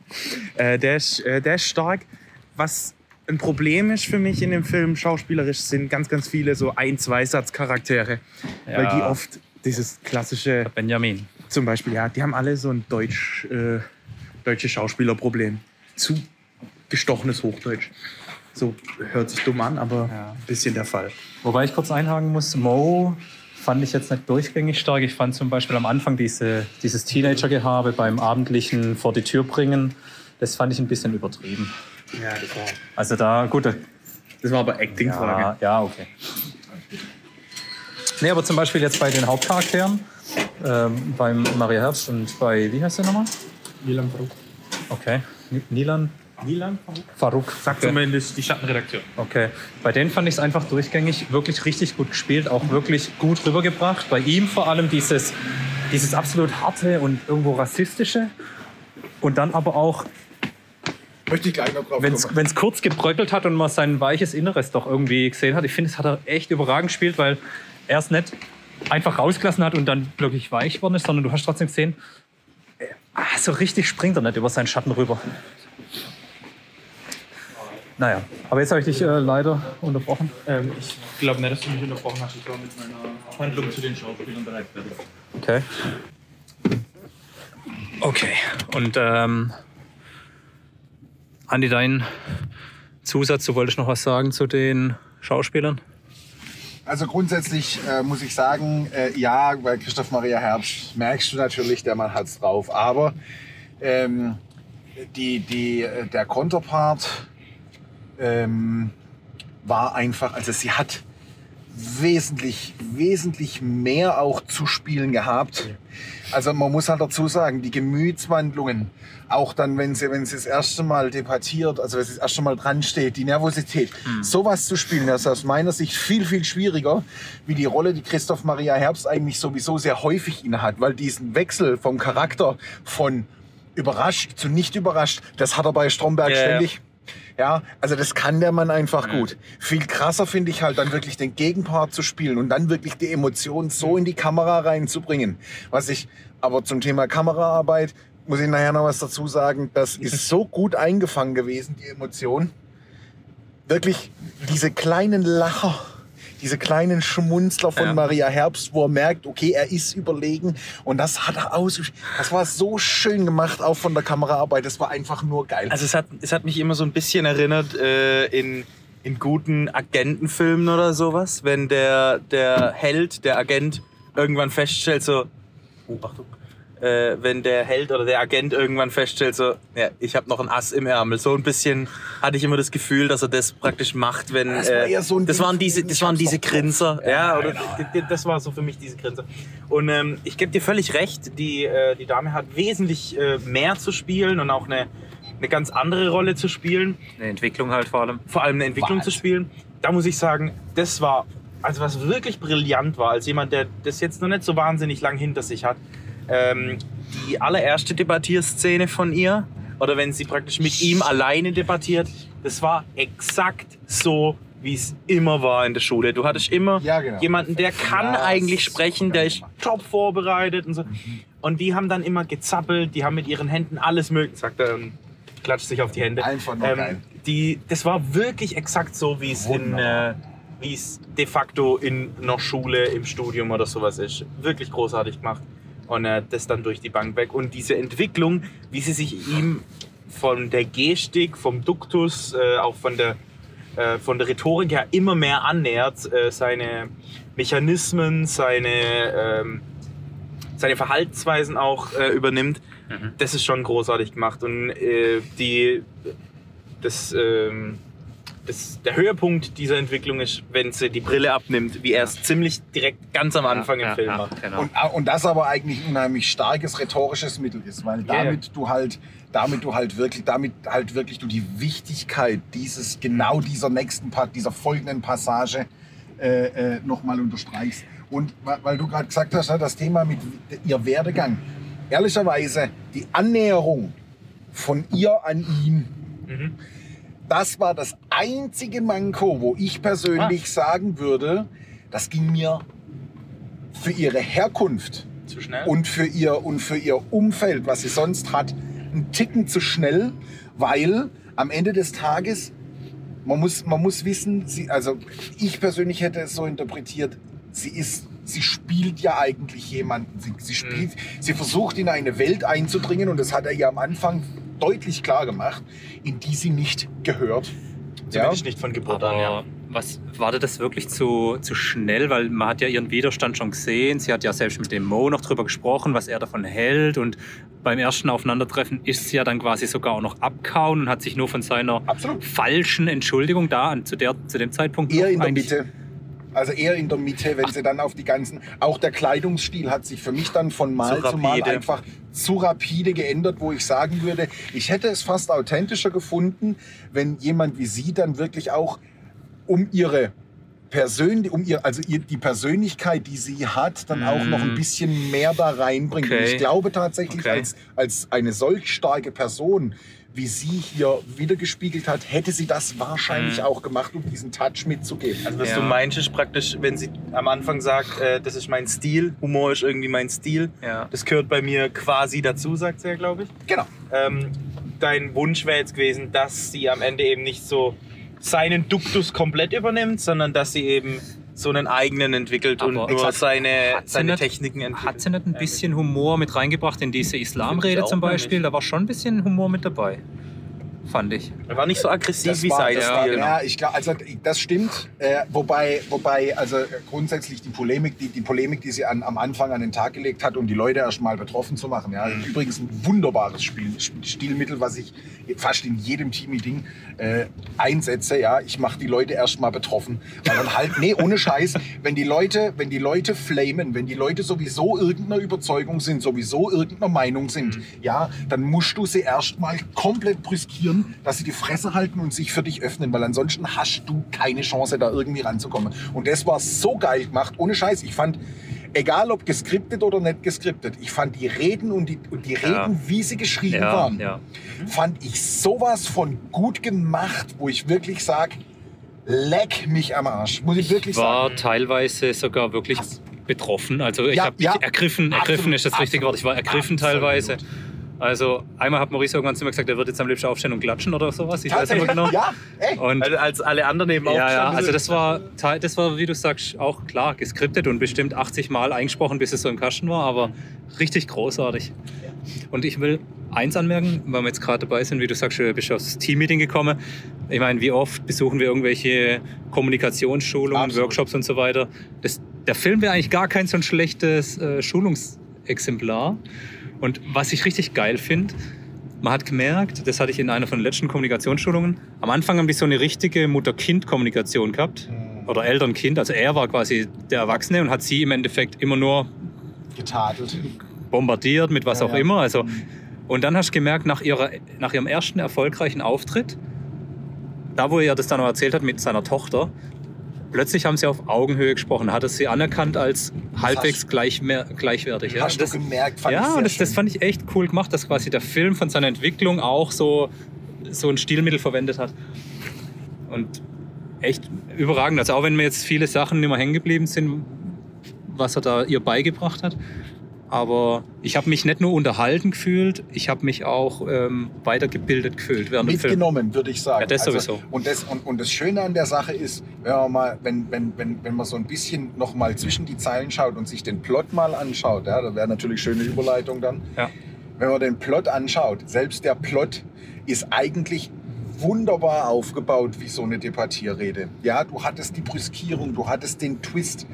Äh, der, ist, äh, der ist stark. Was ein Problem ist für mich in dem Film, schauspielerisch, sind ganz, ganz viele so Ein-, Zweisatz-Charaktere. Weil die oft dieses klassische, Benjamin. zum Beispiel, ja, die haben alle so ein Deutsch, äh, deutsches Schauspielerproblem. Zu gestochenes Hochdeutsch. So hört sich dumm an, aber Ja. ein bisschen der Fall. Wobei ich kurz einhaken muss, Mo fand ich jetzt nicht durchgängig stark. Ich fand zum Beispiel am Anfang diese, dieses Teenager-Gehabe beim abendlichen vor die Tür bringen, das fand ich ein bisschen übertrieben. Ja, das war, Also da, gut, das war aber Acting-Frage. ja, ja, okay. Nee, aber zum Beispiel jetzt bei den Hauptcharakteren, ähm, beim Maria Herbst und bei, wie heißt der nochmal? Nilan Farouk. Okay, Ni- Nilan Nilan Farouk? Farouk. Sagt okay. zumindest die Schattenredaktion. Okay, bei denen fand ich es einfach durchgängig wirklich richtig gut gespielt, auch wirklich gut rübergebracht. Bei ihm vor allem dieses, dieses absolut harte und irgendwo rassistische. Und dann aber auch, Möchte ich gleich noch drauf wenn kommen. es kurz gebröckelt hat und man sein weiches Inneres doch irgendwie gesehen hat. Ich finde, es hat er echt überragend gespielt, weil er es nicht einfach rausgelassen hat und dann wirklich weich geworden ist, sondern du hast trotzdem gesehen, äh, ah, so richtig springt er nicht über seinen Schatten rüber. Naja, aber jetzt habe ich dich äh, leider unterbrochen. Ähm, ich glaube nicht, dass du mich unterbrochen hast. Ich war mit meiner Handlung zu den Schauspielern bereit. Okay. Okay. Und ähm, Andi, dein Zusatz, du wolltest noch was sagen zu den Schauspielern? Also grundsätzlich äh, muss ich sagen, äh, ja, bei Christoph Maria Herbst merkst du natürlich, der Mann hat's drauf. Aber ähm, die, die, äh, der Konterpart ähm, war einfach, also sie hat wesentlich, wesentlich mehr auch zu spielen gehabt. Also man muss halt dazu sagen, die Gemütswandlungen, auch dann, wenn sie, wenn sie das erste Mal debattiert, also wenn sie das erste Mal dran steht, die Nervosität, sowas zu spielen, das ist aus meiner Sicht viel, viel schwieriger, wie die Rolle, die Christoph Maria Herbst eigentlich sowieso sehr häufig innehat, weil diesen Wechsel vom Charakter von überrascht zu nicht überrascht, das hat er bei Stromberg ja. ständig. Ja, also das kann der Mann einfach gut. Viel krasser finde ich halt dann wirklich den Gegenpart zu spielen und dann wirklich die Emotionen so in die Kamera reinzubringen. Was ich aber zum Thema Kameraarbeit muss ich nachher noch was dazu sagen. Das ist so gut eingefangen gewesen, die Emotion. Wirklich diese kleinen Lacher, diese kleinen Schmunzler von Ja. Maria Herbst, wo er merkt, okay, er ist überlegen. Und das hat er aus. Das war so schön gemacht, auch von der Kameraarbeit. Das war einfach nur geil. Also es hat, es hat mich immer so ein bisschen erinnert äh, in, in guten Agentenfilmen oder sowas, wenn der, der Held, der Agent irgendwann feststellt, so, oh, Achtung, äh, wenn der Held oder der Agent irgendwann feststellt, so, ja, ich habe noch ein Ass im Ärmel. So ein bisschen hatte ich immer das Gefühl, dass er das praktisch macht, wenn Das war eher so ein das waren diese, das ich waren diese. Grinser, ja, Ja, oder genau. das war so für mich diese Grinser. Und ähm, ich gebe dir völlig recht, die, äh, die Dame hat wesentlich äh, mehr zu spielen und auch eine, eine ganz andere Rolle zu spielen, Eine Entwicklung halt vor allem. vor allem eine Entwicklung zu spielen. Da muss ich sagen, das war, also was wirklich brillant war, als jemand, der das jetzt noch nicht so wahnsinnig lang hinter sich hat, ähm, die allererste Debattierszene von ihr, oder wenn sie praktisch mit ihm alleine debattiert, das war exakt so, wie es immer war in der Schule. Du hattest immer Ja, genau. jemanden, der kann Ja, eigentlich sprechen, der ist top vorbereitet und so. Und die haben dann immer gezappelt, die haben mit ihren Händen alles mögliche, sagt er und klatscht sich auf die Hände. Einfach nur geil. Die, das war wirklich exakt so, wie es in, äh, wie es de facto in einer Schule, im Studium oder sowas ist. Wirklich großartig gemacht. Und äh, das dann durch die Bank weg. Und diese Entwicklung, wie sie sich ihm von der Gestik, vom Duktus, äh, auch von der äh, von der Rhetorik her immer mehr annähert, äh, seine Mechanismen, seine, ähm, seine Verhaltensweisen auch äh, übernimmt. Mhm. Das ist schon großartig gemacht. Und äh, die, das, ähm, das, der Höhepunkt dieser Entwicklung ist, wenn sie die Brille abnimmt, wie er es ziemlich direkt ganz am Anfang im ja, Film ja, macht. Genau. Und, und das aber eigentlich ein unheimlich starkes rhetorisches Mittel ist, weil damit du halt, damit du halt wirklich, damit halt wirklich du die Wichtigkeit dieses, genau dieser nächsten Part, dieser folgenden Passage äh, äh, nochmal unterstreichst. Und weil du gerade gesagt hast, ne, das Thema mit ihr Werdegang. Ehrlicherweise, die Annäherung von ihr an ihn, Mhm. Das war das einzige Manko, wo ich persönlich Ah. sagen würde, das ging mir für ihre Herkunft und für ihr und für ihr Umfeld, was sie sonst hat, einen Ticken zu schnell, weil am Ende des Tages man muss, man muss wissen, sie, also ich persönlich hätte es so interpretiert, sie ist, sie spielt ja eigentlich jemanden. Sie, sie spielt, sie versucht in eine Welt einzudringen und das hat er ihr am Anfang deutlich klar gemacht, in die sie nicht gehört. Zumindest nicht von Geburt an, ja. Aber was war das wirklich zu, zu schnell? Weil man hat ja ihren Widerstand schon gesehen. Sie hat ja selbst mit dem Mo noch drüber gesprochen, was er davon hält. Und beim ersten Aufeinandertreffen ist sie ja dann quasi sogar auch noch abkauen und hat sich nur von seiner Absolut. falschen Entschuldigung da an, zu, der, zu dem Zeitpunkt Eher in der Mitte. Also eher in der Mitte, wenn sie dann auf die ganzen. Auch der Kleidungsstil hat sich für mich dann von Mal Zu zu, Mal einfach zu rapide geändert, wo ich sagen würde, ich hätte es fast authentischer gefunden, wenn jemand wie sie dann wirklich auch um ihre Persön um ihr, also ihr, die Persönlichkeit, die sie hat, dann auch noch ein bisschen mehr da reinbringt. Und Okay. ich glaube tatsächlich, Okay. als, als eine solch starke Person, wie sie hier wiedergespiegelt hat, hätte sie das wahrscheinlich Mhm. auch gemacht, um diesen Touch mitzugeben. Also was Ja. du meinst, ist praktisch, wenn sie am Anfang sagt, äh, das ist mein Stil, Humor ist irgendwie mein Stil, Ja. das gehört bei mir quasi dazu, sagt sie ja, glaube ich. Genau. Ähm, dein Wunsch wäre jetzt gewesen, dass sie am Ende eben nicht so seinen Duktus komplett übernimmt, sondern dass sie eben so einen eigenen entwickelt und Aber nur exakt. seine, seine nicht- Techniken entwickelt. Hat sie nicht ein bisschen Humor mit reingebracht in diese Islamrede zum Beispiel? Da war schon ein bisschen Humor mit dabei. Fand ich. Er war nicht so aggressiv Das wie war- sein Stil. genau. Ja, ich glaube, also das stimmt. Äh, wobei, wobei, also äh, grundsätzlich die Polemik, die, die Polemik, die sie an, am Anfang an den Tag gelegt hat, um die Leute erst mal betroffen zu machen. Ja, Mhm. übrigens ein wunderbares Spiel, Stilmittel, was ich fast in jedem Team-Meeting äh, einsetze. Ja, ich mache die Leute erst mal betroffen, weil dann halt, nee, ohne Scheiß, wenn die Leute, wenn die Leute flamen, wenn die Leute sowieso irgendeiner Überzeugung sind, sowieso irgendeiner Meinung sind, ja, dann musst du sie erst mal komplett brüskieren, dass sie die Fresse halten und sich für dich öffnen, weil ansonsten hast du keine Chance, da irgendwie ranzukommen. Und das war so geil gemacht, ohne Scheiß. Ich fand, egal ob geskriptet oder nicht geskriptet, ich fand die Reden und die, und die Ja. Reden, wie sie geschrieben Ja, waren, ja. fand ich sowas von gut gemacht, wo ich wirklich sage, leck mich am Arsch. Muss ich wirklich war sagen. teilweise sogar wirklich betroffen. Also ich habe ergriffen, ergriffen Absolut, ist das richtige Wort. Ich war ergriffen absolut. teilweise. Also einmal hat Maurice irgendwann zu mir gesagt, er wird jetzt am liebsten aufstehen und klatschen oder sowas. Ich weiß nicht mehr genau. ja, ey. Und Also als alle anderen eben ja, ja, aufgestanden also das war, das war, wie du sagst, auch klar geskriptet und bestimmt 80 Mal eingesprochen, bis es so im Kasten war, aber richtig großartig. Und ich will eins anmerken, weil wir jetzt gerade dabei sind, wie du sagst, du bist aufs Teammeeting gekommen. Ich meine, wie oft besuchen wir irgendwelche Kommunikationsschulungen, Absolut. Workshops und so weiter. Das, der Film wäre eigentlich gar kein so ein schlechtes äh, Schulungsexemplar. Und was ich richtig geil finde, man hat gemerkt, das hatte ich in einer von den letzten Kommunikationsschulungen, am Anfang haben die so eine richtige Mutter-Kind-Kommunikation gehabt. Oder Eltern-Kind. Also er war quasi der Erwachsene und hat sie im Endeffekt immer nur Getadelt. bombardiert mit was Ja, auch ja. immer. Also, und dann hast du gemerkt, nach, ihrer, nach ihrem ersten erfolgreichen Auftritt, da wo er das dann noch erzählt hat mit seiner Tochter, plötzlich haben sie auf Augenhöhe gesprochen, hat es sie anerkannt als halbwegs gleich, gleichwertig. Ja, Hast das, du gemerkt, fand ich ja sehr und das, das fand ich echt cool gemacht, dass quasi der Film von seiner Entwicklung auch so, so ein Stilmittel verwendet hat. Und echt überragend. Also auch wenn mir jetzt viele Sachen nicht mehr hängen geblieben sind, was er da ihr beigebracht hat. Aber ich habe mich nicht nur unterhalten gefühlt, ich habe mich auch ähm, weitergebildet gefühlt während mitgenommen, würde ich sagen. Also, Ja, das sowieso. Und das, und, und das Schöne an der Sache ist, wenn man, mal, wenn, wenn, wenn, wenn man so ein bisschen noch mal zwischen die Zeilen schaut und sich den Plot mal anschaut, ja, da wäre natürlich schöne Überleitung dann. Ja. Wenn man den Plot anschaut, selbst der Plot ist eigentlich wunderbar aufgebaut wie so eine Debattierrede. Ja, du hattest die Brüskierung, du hattest den Twist.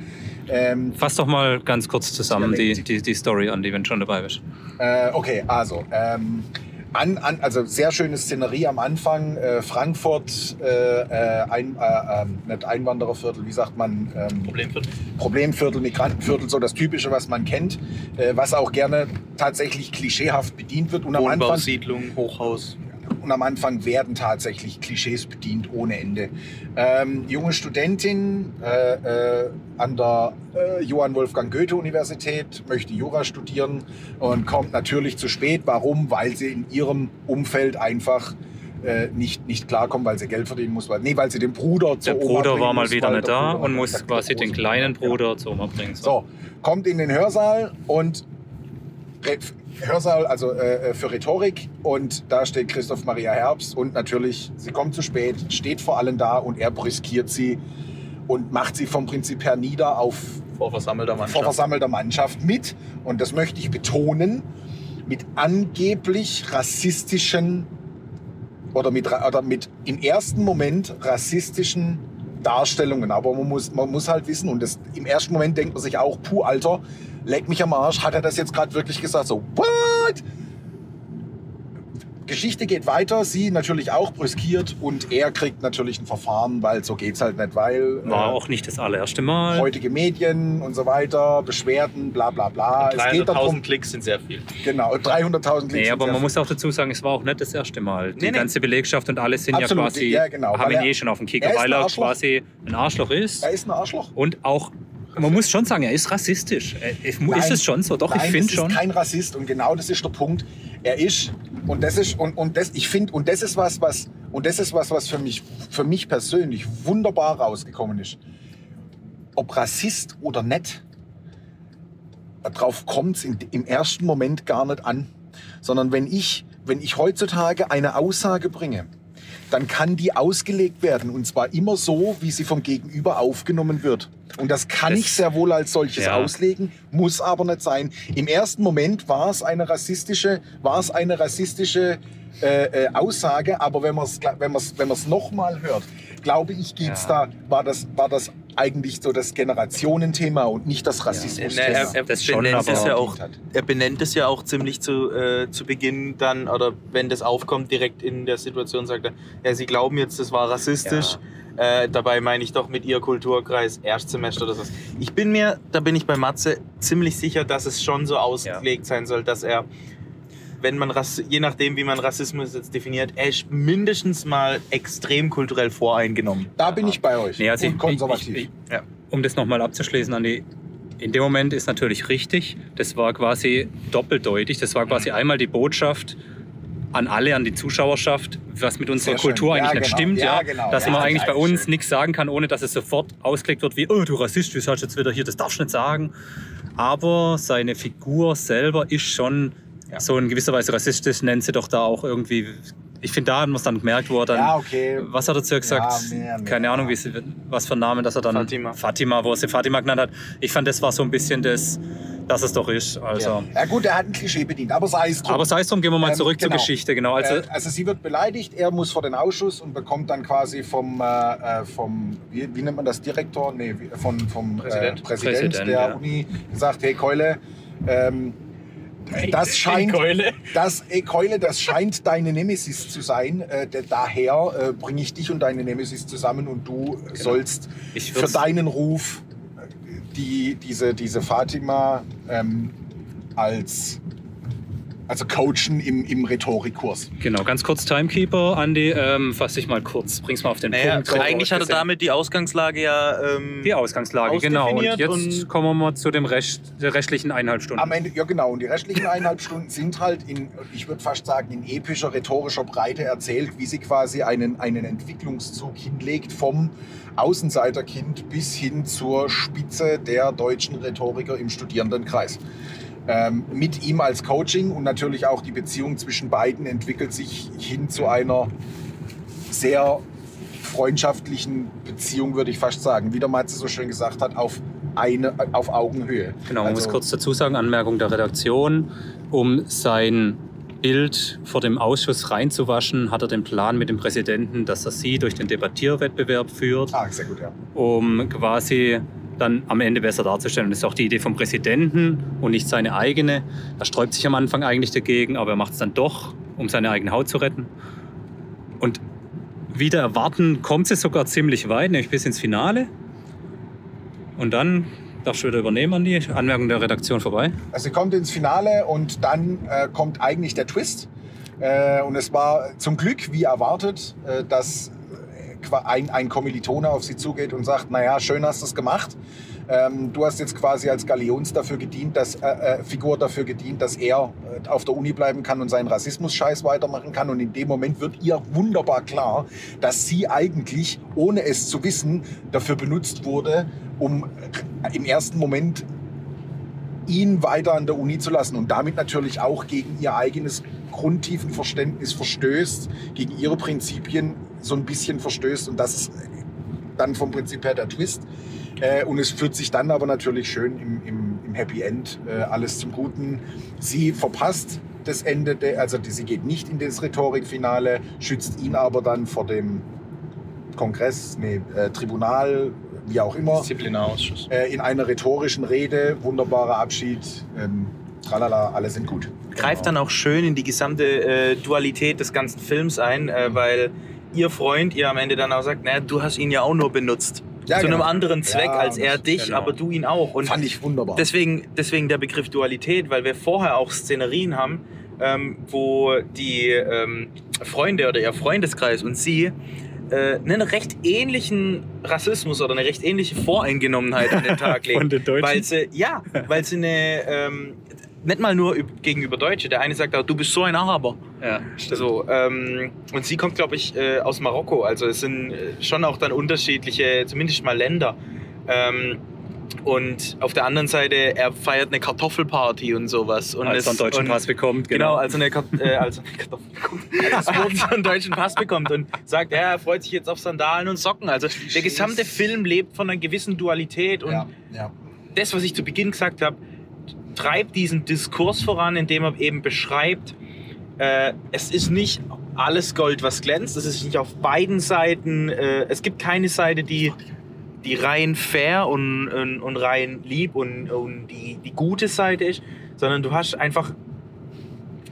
Ähm, Fass doch mal ganz kurz zusammen die, die, die Story an, die wenn du schon dabei bist. Äh, okay, also ähm, an, an, also sehr schöne Szenerie am Anfang. Äh, Frankfurt, äh, äh, ein, äh, ähm, nicht Einwandererviertel, wie sagt man? Ähm, Problemviertel. Problemviertel, Migrantenviertel, so das Typische, was man kennt, äh, was auch gerne tatsächlich klischeehaft bedient wird. Und am, Anfang, Wohnbausiedlung, Hochhaus. Und am Anfang werden tatsächlich Klischees bedient ohne Ende. Ähm, junge Studentin äh, äh, an der äh, Johann Wolfgang Goethe Universität möchte Jura studieren und kommt natürlich zu spät. Warum? Weil sie in ihrem Umfeld einfach äh, nicht, nicht klarkommt, weil sie Geld verdienen muss. Weil, nee, weil sie den Bruder zur Der Oma Bruder war mal muss, wieder nicht da und muss quasi den kleinen Bruder. Bruder zur Oma bringen. So, kommt in den Hörsaal und Hörsaal, also äh, für Rhetorik. Und da steht Christoph Maria Herbst. Und natürlich, sie kommt zu spät, steht vor allen da und er brüskiert sie und macht sie vom Prinzip her nieder auf Vor versammelter Mannschaft. vor versammelter Mannschaft mit. Und das möchte ich betonen, mit angeblich rassistischen oder mit, oder mit im ersten Moment rassistischen Darstellungen. Aber man muss, man muss halt wissen, und das, im ersten Moment denkt man sich auch, puh, Alter, leck mich am Arsch, hat er das jetzt gerade wirklich gesagt? So, what? Geschichte geht weiter, sie natürlich auch brüskiert und er kriegt natürlich ein Verfahren, weil so geht's halt nicht, weil War äh, auch nicht das allererste Mal. heutige Medien und so weiter, Beschwerden, bla bla bla. Es geht 300.000 darum, Klicks sind sehr viel. genau, 300.000 Klicks. Nee, sind aber man muss auch dazu sagen, es war auch nicht das erste Mal. Die Nee, nee. ganze Belegschaft und alle sind Absolut, ja quasi, ja, genau, haben ihn er- eh schon auf dem Kicker, er weil er Arschloch. quasi ein Arschloch ist. Er ist ein Arschloch. Und auch, man muss schon sagen, er ist rassistisch. Er- Ist Nein, es schon so? Doch, Nein, ich finde schon. ist kein Rassist und genau das ist der Punkt. Er ist und das ist und, und das ich finde und das ist was was und das ist was was für mich für mich persönlich wunderbar rausgekommen ist. Ob Rassist oder nicht, darauf kommt es im ersten Moment gar nicht an, sondern wenn ich wenn ich heutzutage eine Aussage bringe, dann kann die ausgelegt werden und zwar immer so, wie sie vom Gegenüber aufgenommen wird. Und das kann Das- ich sehr wohl als solches Ja. auslegen, muss aber nicht sein. Im ersten Moment war es eine rassistische, war es eine rassistische äh, äh, Aussage, aber wenn man es wenn man's, wenn man's nochmal hört, glaube ich, geht's Ja. da, war das, war das eigentlich so das Generationenthema und nicht das Rassismus. Er, er, Das schon, benennt es ja auch, Hat. er benennt es ja auch ziemlich zu, äh, zu Beginn dann, oder wenn das aufkommt, direkt in der Situation sagt er, ja, Sie glauben jetzt, das war rassistisch. Äh, dabei meine ich doch mit Ihr Kulturkreis Erstsemester oder was. Ich bin mir, da bin ich bei Matze, ziemlich sicher, dass es schon so ausgelegt sein soll, dass er, wenn man, Rass je nachdem, wie man Rassismus jetzt definiert, er ist mindestens mal extrem kulturell voreingenommen. Da bin ich bei euch Nee, also und ich- konservativ. Ich, ich, Ja. Um das nochmal abzuschließen, Andi, in dem Moment ist natürlich richtig, das war quasi doppeldeutig. Das war Mhm. quasi einmal die Botschaft an alle, an die Zuschauerschaft, was mit unserer Sehr schön. Kultur Ja, eigentlich nicht genau. stimmt. Ja, Ja, genau. Dass Ja, man das eigentlich bei uns schön. nichts sagen kann, ohne dass es sofort ausgelegt wird wie, oh, du Rassist, wie sagst du jetzt wieder hier, das darfst du nicht sagen. Aber seine Figur selber ist schon Ja. so in gewisser Weise rassistisch, nennt sie doch da auch irgendwie. Ich finde, da hat man es dann gemerkt, wo er dann ja, okay. was hat er zu ihr gesagt? Ja, mehr, mehr. Keine Ahnung, wie sie, was für einen Namen, dass er dann. Fatima. Fatima, wo er sie Fatima genannt hat. Ich fand, das war so ein bisschen das, dass es doch ist. Also. Ja gut, er hat ein Klischee bedient, aber sei es drum. Aber sei es drum, gehen wir mal Ähm, zurück genau. zur Geschichte. Genau. Also, äh, also sie wird beleidigt, er muss vor den Ausschuss und bekommt dann quasi vom, äh, äh, vom wie, wie nennt man das, Direktor? Nee, von, vom Präsident. Äh, Präsident, Präsident, der ja. Uni gesagt, hey Keule, ähm, das scheint, das, ey, Keule, das scheint deine Nemesis zu sein. Äh, daher äh, bringe ich dich und deine Nemesis zusammen und du sollst Genau. Ich für deinen Ruf äh, die, diese, diese Fatima ähm, als also coachen im, im Rhetorikkurs. genau, ganz kurz Timekeeper, Andi, ähm, fass dich mal kurz, bring's mal auf den Naja, Punkt. eigentlich hat er damit die Ausgangslage ja. Ähm, die Ausgangslage, genau. Und jetzt und- kommen wir mal zu dem Rest, der restlichen eineinhalb Stunden. Am Ende, ja genau, und die restlichen eineinhalb Stunden sind halt in, ich würde fast sagen, in epischer, rhetorischer Breite erzählt, wie sie quasi einen, einen Entwicklungszug hinlegt vom Außenseiterkind bis hin zur Spitze der deutschen Rhetoriker im Studierendenkreis. Ähm, mit ihm als Coaching und natürlich auch die Beziehung zwischen beiden entwickelt sich hin zu einer sehr freundschaftlichen Beziehung, würde ich fast sagen. Wie der Matze so schön gesagt hat, auf, eine, auf Augenhöhe. Genau, man Also- muss kurz dazu sagen, Anmerkung der Redaktion, um sein Bild vor dem Ausschuss reinzuwaschen, hat er den Plan mit dem Präsidenten, dass er sie durch den Debattierwettbewerb führt, Ah, sehr gut, ja. um quasi dann am Ende besser darzustellen. Das ist auch die Idee vom Präsidenten und nicht seine eigene. Er sträubt sich am Anfang eigentlich dagegen, aber er macht es dann doch, um seine eigene Haut zu retten. Und wieder erwarten kommt es sogar ziemlich weit, nämlich bis ins Finale. Und dann darfst du wieder übernehmen, Andi. Anmerkung der Redaktion vorbei. Also sie kommt ins Finale und dann äh, kommt eigentlich der Twist. Äh, und es war zum Glück, wie erwartet, äh, dass ein, ein Kommilitone auf sie zugeht und sagt, naja, schön hast du es gemacht. Ähm, du hast jetzt quasi als Galions dafür gedient, dass, äh, äh, Figur dafür gedient, dass er äh, auf der Uni bleiben kann und seinen Rassismus-Scheiß weitermachen kann. Und in dem Moment wird ihr wunderbar klar, dass sie eigentlich, ohne es zu wissen, dafür benutzt wurde, um äh, im ersten Moment ihn weiter an der Uni zu lassen und damit natürlich auch gegen ihr eigenes Grundtiefenverständnis verstößt, gegen ihre Prinzipien so ein bisschen verstößt und das ist dann vom Prinzip her der Twist. Äh, und es führt sich dann aber natürlich schön im, im, im Happy End äh, alles zum Guten. Sie verpasst das Ende, der, also die, sie geht nicht in das Rhetorikfinale, schützt ihn aber dann vor dem Kongress, nee, äh, Tribunal, wie auch immer Disziplinarausschuss. in einer rhetorischen Rede, wunderbarer Abschied, ähm, tralala, alle sind gut. Greift dann auch schön in die gesamte äh, Dualität des ganzen Films ein, äh, weil ihr Freund ihr am Ende dann auch sagt, naja, du hast ihn ja auch nur benutzt. Ja, zu genau. einem anderen Zweck Ja, als er dich, genau. aber du ihn auch. Und Fand ich wunderbar. deswegen, deswegen der Begriff Dualität, weil wir vorher auch Szenerien haben, ähm, wo die ähm, Freunde oder ihr Freundeskreis und sie äh, einen recht ähnlichen Rassismus oder eine recht ähnliche Voreingenommenheit an den Tag legen. Von den Deutschen? Weil sie, ja, weil sie eine, ähm, nicht mal nur üb- gegenüber Deutsche. Der eine sagt auch, du bist so ein Araber. Ja, So, ähm, und sie kommt, glaube ich, äh, aus Marokko. Also es sind äh, schon auch dann unterschiedliche, zumindest mal Länder. Ähm, und auf der anderen Seite, er feiert eine Kartoffelparty und sowas. Und als er einen deutschen und, Pass bekommt. Genau, als er eine, Kart äh, als eine Kartoffel bekommt, als einen deutschen Pass bekommt und sagt, ja, er freut sich jetzt auf Sandalen und Socken. Also der gesamte Film lebt von einer gewissen Dualität und ja, ja. das, was ich zu Beginn gesagt habe, treibt diesen Diskurs voran, indem er eben beschreibt, äh, es ist nicht alles Gold, was glänzt. Es ist nicht auf beiden Seiten. Äh, es gibt keine Seite, die, die rein fair und, und, und rein lieb und, und die, die gute Seite ist, sondern du hast einfach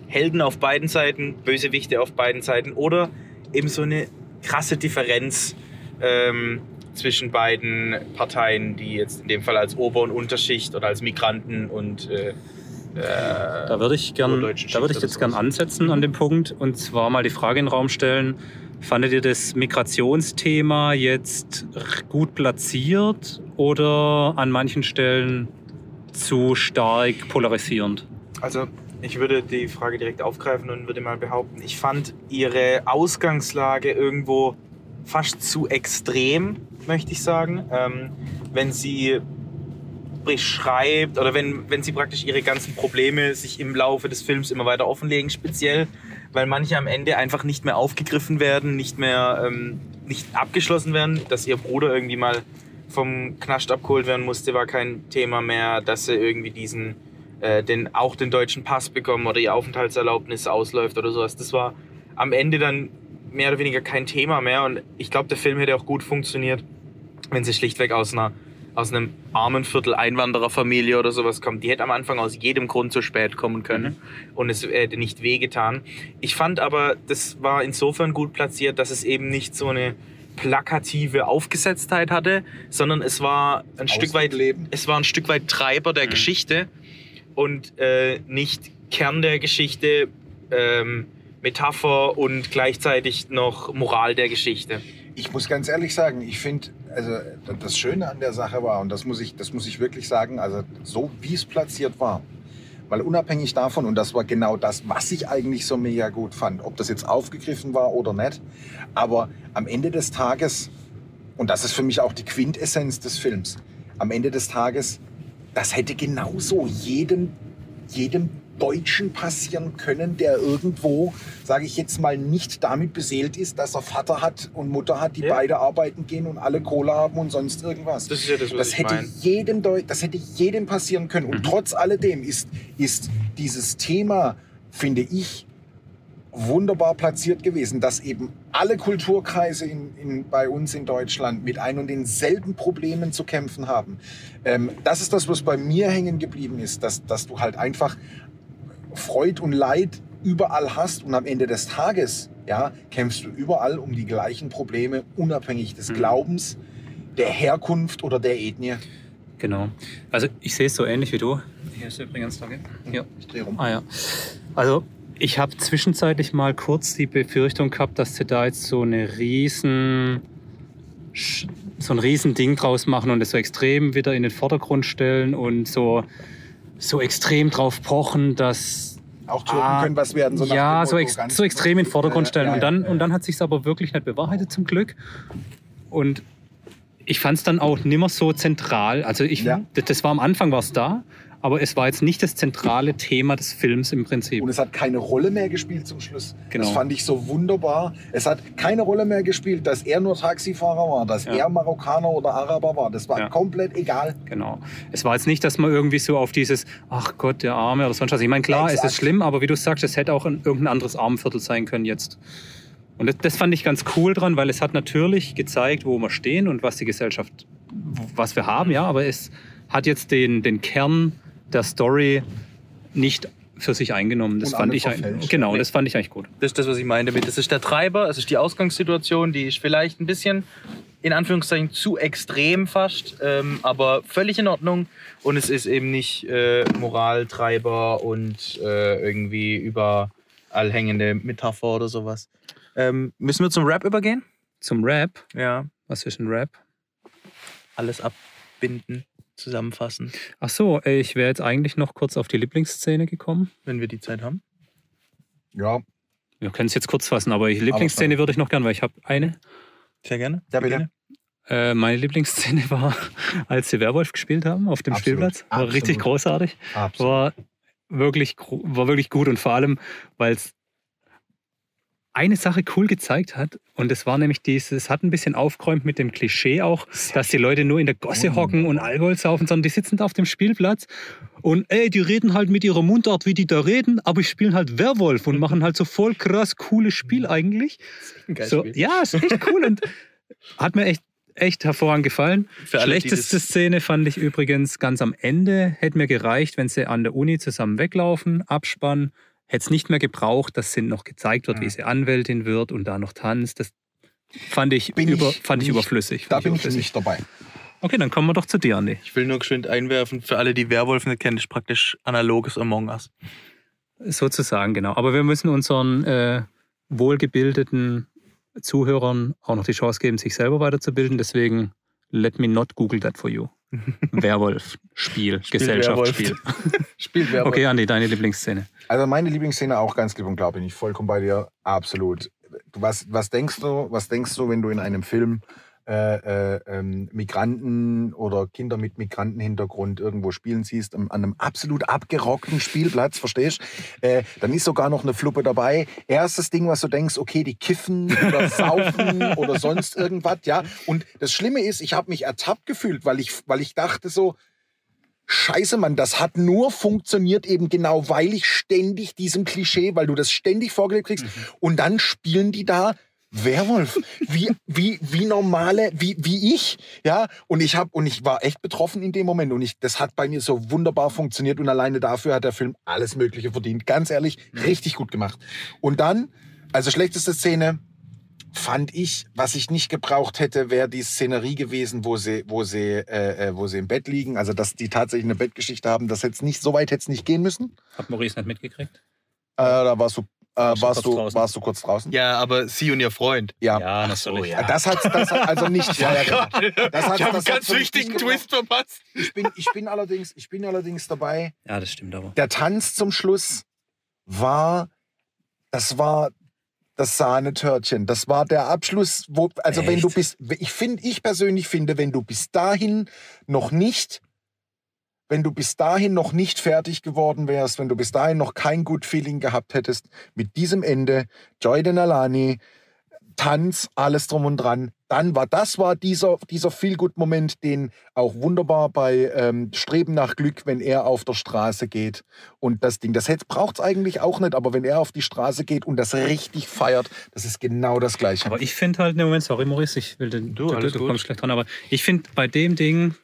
Helden auf beiden Seiten, Bösewichte auf beiden Seiten oder eben so eine krasse Differenz ähm, zwischen beiden Parteien, die jetzt in dem Fall als Ober- und Unterschicht oder als Migranten und äh, Da würde ich gern, da würde ich jetzt gern ansetzen an dem Punkt und zwar mal die Frage in den Raum stellen. Fandet ihr das Migrationsthema jetzt gut platziert oder an manchen Stellen zu stark polarisierend? Also, ich würde die Frage direkt aufgreifen und würde mal behaupten, ich fand ihre Ausgangslage irgendwo fast zu extrem, möchte ich sagen. Ähm, wenn sie beschreibt oder wenn, wenn sie praktisch ihre ganzen Probleme sich im Laufe des Films immer weiter offenlegen, speziell weil manche am Ende einfach nicht mehr aufgegriffen werden, nicht mehr ähm, nicht abgeschlossen werden, dass ihr Bruder irgendwie mal vom Knast abgeholt werden musste, war kein Thema mehr, dass sie irgendwie diesen äh, den, auch den deutschen Pass bekommen oder ihr Aufenthaltserlaubnis ausläuft oder sowas. Das war am Ende dann mehr oder weniger kein Thema mehr und ich glaube, der Film hätte auch gut funktioniert, wenn sie schlichtweg aus einer aus einem armen Viertel Einwandererfamilie oder sowas kommt. Die hätte am Anfang aus jedem Grund zu spät kommen können und es hätte nicht wehgetan. Ich fand aber, das war insofern gut platziert, dass es eben nicht so eine plakative Aufgesetztheit hatte, sondern es war ein Stück weit Leben. es war ein Stück weit Treiber der Geschichte und äh, nicht Kern der Geschichte, ähm, Metapher und gleichzeitig noch Moral der Geschichte. Ich muss ganz ehrlich sagen, ich finde, also das Schöne an der Sache war, und das muss ich, das muss ich wirklich sagen, also so wie es platziert war, weil unabhängig davon, und das war genau das, was ich eigentlich so mega gut fand, ob das jetzt aufgegriffen war oder nicht, aber am Ende des Tages, und das ist für mich auch die Quintessenz des Films, am Ende des Tages, das hätte genauso jedem, jedem Deutschen passieren können, der irgendwo, sage ich jetzt mal, nicht damit beseelt ist, dass er Vater hat und Mutter hat, die Ja. beide arbeiten gehen und alle Kohle haben und sonst irgendwas. Das ja das, Das hätte meine. jedem Deu das hätte jedem passieren können. Und trotz alledem ist, ist dieses Thema, finde ich, wunderbar platziert gewesen, dass eben alle Kulturkreise in, in, bei uns in Deutschland mit ein und denselben Problemen zu kämpfen haben. Ähm, das ist das, was bei mir hängen geblieben ist, dass, dass du halt einfach Freud und Leid überall hast und am Ende des Tages ja, kämpfst du überall um die gleichen Probleme, unabhängig des Mhm. Glaubens, der Herkunft oder der Ethnie. Genau. Also ich sehe es so ähnlich wie du. Hier ist übrigens da, gell? Ja. Ich drehe rum. Ah ja. Also ich habe zwischenzeitlich mal kurz die Befürchtung gehabt, dass sie da jetzt so eine riesen so ein riesen Ding draus machen und es so extrem wieder in den Vordergrund stellen und so so extrem drauf pochen, dass Auch Türken Ah, können was werden. So ja, so, ex so extrem in den Vordergrund stellen. ja, und dann, ja, und ja. dann hat sich aber wirklich nicht bewahrheitet zum Glück. Und ich fand es dann auch nimmer so zentral. Also ich, Ja. das, das war am Anfang war es da, aber es war jetzt nicht das zentrale Thema des Films im Prinzip. Und es hat keine Rolle mehr gespielt zum Schluss. Genau. Das fand ich so wunderbar. Es hat keine Rolle mehr gespielt, dass er nur Taxifahrer war, dass Ja. er Marokkaner oder Araber war. Das war Ja. komplett egal. Genau. Es war jetzt nicht, dass man irgendwie so auf dieses, ach Gott, der Arme oder sonst was. Ich meine, klar, es Exakt. ist schlimm, aber wie du sagst, es hätte auch ein, irgendein anderes Armenviertel sein können jetzt. Und das, das fand ich ganz cool dran, weil es hat natürlich gezeigt, wo wir stehen und was die Gesellschaft, was wir haben, ja, aber es hat jetzt den, den Kern der Story nicht für sich eingenommen. Das Und fand ich genau, das fand ich eigentlich gut. Das ist das, was ich meine damit. Das ist der Treiber, es ist die Ausgangssituation, die ist vielleicht ein bisschen, in Anführungszeichen, zu extrem fast, ähm, aber völlig in Ordnung. Und es ist eben nicht äh, Moraltreiber und äh, irgendwie überall hängende Metapher oder sowas. Ähm, müssen wir zum Rap übergehen? Zum Rap, Ja. was ist ein Rap? Alles abbinden, zusammenfassen, Ach so, ich wäre jetzt eigentlich noch kurz auf die Lieblingsszene gekommen. wenn wir die Zeit haben. Ja, Wir können es jetzt kurz fassen, aber die Lieblingsszene würde ich noch gern, weil ich habe eine. Sehr gerne. Ja, bitte. Gerne. Äh, meine Lieblingsszene war, als sie Werwolf gespielt haben auf dem Absolut, Spielplatz. War absolut. richtig großartig. absolut. War wirklich, war wirklich gut und vor allem, weil es eine Sache cool gezeigt hat und es war nämlich dieses, es hat ein bisschen aufgeräumt mit dem Klischee auch, dass die Leute nur in der Gosse hocken und Alkohol saufen, sondern die sitzen da auf dem Spielplatz und ey, die reden halt mit ihrer Mundart, wie die da reden, aber spielen halt Werwolf und machen halt so voll krass cooles Spiel eigentlich. Ein geiles So, Spiel. ja, ist echt cool und hat mir echt, echt hervorragend gefallen. Alle, Schlechteste Szene fand ich übrigens ganz am Ende. Hätte mir gereicht, wenn sie an der Uni zusammen weglaufen, abspannen. Hätte es nicht mehr gebraucht, dass sie noch gezeigt wird, wie sie Anwältin wird und da noch tanzt. Das fand ich, Bin über, ich fand ich überflüssig. Da Fand bin ich überflüssig. nicht dabei. Okay, dann kommen wir doch zu dir, Andi. Ich will nur geschwind einwerfen, für alle, die Werwolf nicht kennen, das ist praktisch analoges Among Us. Sozusagen, genau. Aber wir müssen unseren äh, wohlgebildeten Zuhörern auch noch die Chance geben, sich selber weiterzubilden. Deswegen, let me not Google that for you. Werwolf, Spiel, Gesellschaftsspiel. Spielt Werwolf. Okay, Andi, deine Lieblingsszene. Also meine Lieblingsszene auch ganz klipp und klar, bin ich vollkommen bei dir. Absolut. Was, was denkst du, was denkst du, wenn du in einem Film äh, äh, ähm, Migranten oder Kinder mit Migrantenhintergrund irgendwo spielen siehst, an einem absolut abgerockten Spielplatz, verstehst? Äh, dann ist sogar noch eine Fluppe dabei. Erstes Ding, was du denkst, okay, die kiffen oder saufen oder sonst irgendwas, ja. Und das Schlimme ist, ich habe mich ertappt gefühlt, weil ich, weil ich dachte so, Scheiße, Mann, das hat nur funktioniert eben genau, weil ich ständig diesem Klischee, weil du das ständig vorgelegt kriegst und dann spielen die da Werwolf, wie, wie, wie normale, wie, wie ich, ja, und ich hab, und ich war echt betroffen in dem Moment und ich, das hat bei mir so wunderbar funktioniert und alleine dafür hat der Film alles Mögliche verdient. Ganz ehrlich, richtig gut gemacht. Und dann, also schlechteste Szene, fand ich, was ich nicht gebraucht hätte, wäre die Szenerie gewesen, wo sie, wo sie, äh, äh, wo sie im Bett liegen. Also dass die tatsächlich eine Bettgeschichte haben. Das hätte nicht so weit hätte es nicht gehen müssen. Hat Maurice nicht mitgekriegt? Äh, da warst du, äh, Warst du warst kurz du, draußen? warst du kurz draußen. Ja, aber sie und ihr Freund. Ja. Ja, natürlich. Äh, Das hat, das hat also nicht. ja, ja, genau. Das hat, das hat's für mich nicht gebraucht. verpasst. Ich bin, ich bin allerdings, ich bin allerdings dabei. Ja, das stimmt aber. Der Tanz zum Schluss war, das war das Sahnetörtchen. Das war der Abschluss, wo, also wenn Echt? du bist, ich finde, ich persönlich finde, wenn du bis dahin noch nicht, wenn du bis dahin noch nicht fertig geworden wärst, wenn du bis dahin noch kein Good Feeling gehabt hättest, mit diesem Ende, Joy Denalani, Tanz, alles drum und dran. Dann war das war dieser, dieser Feel-Good-Moment, den auch wunderbar bei ähm, Streben nach Glück, wenn er auf der Straße geht und das Ding, das braucht es eigentlich auch nicht, aber wenn er auf die Straße geht und das richtig feiert, das ist genau das Gleiche. Aber ich finde halt, ne Moment, sorry Maurice, ich will den, Du, du, alles du gut. kommst gleich dran, aber ich finde bei dem Ding,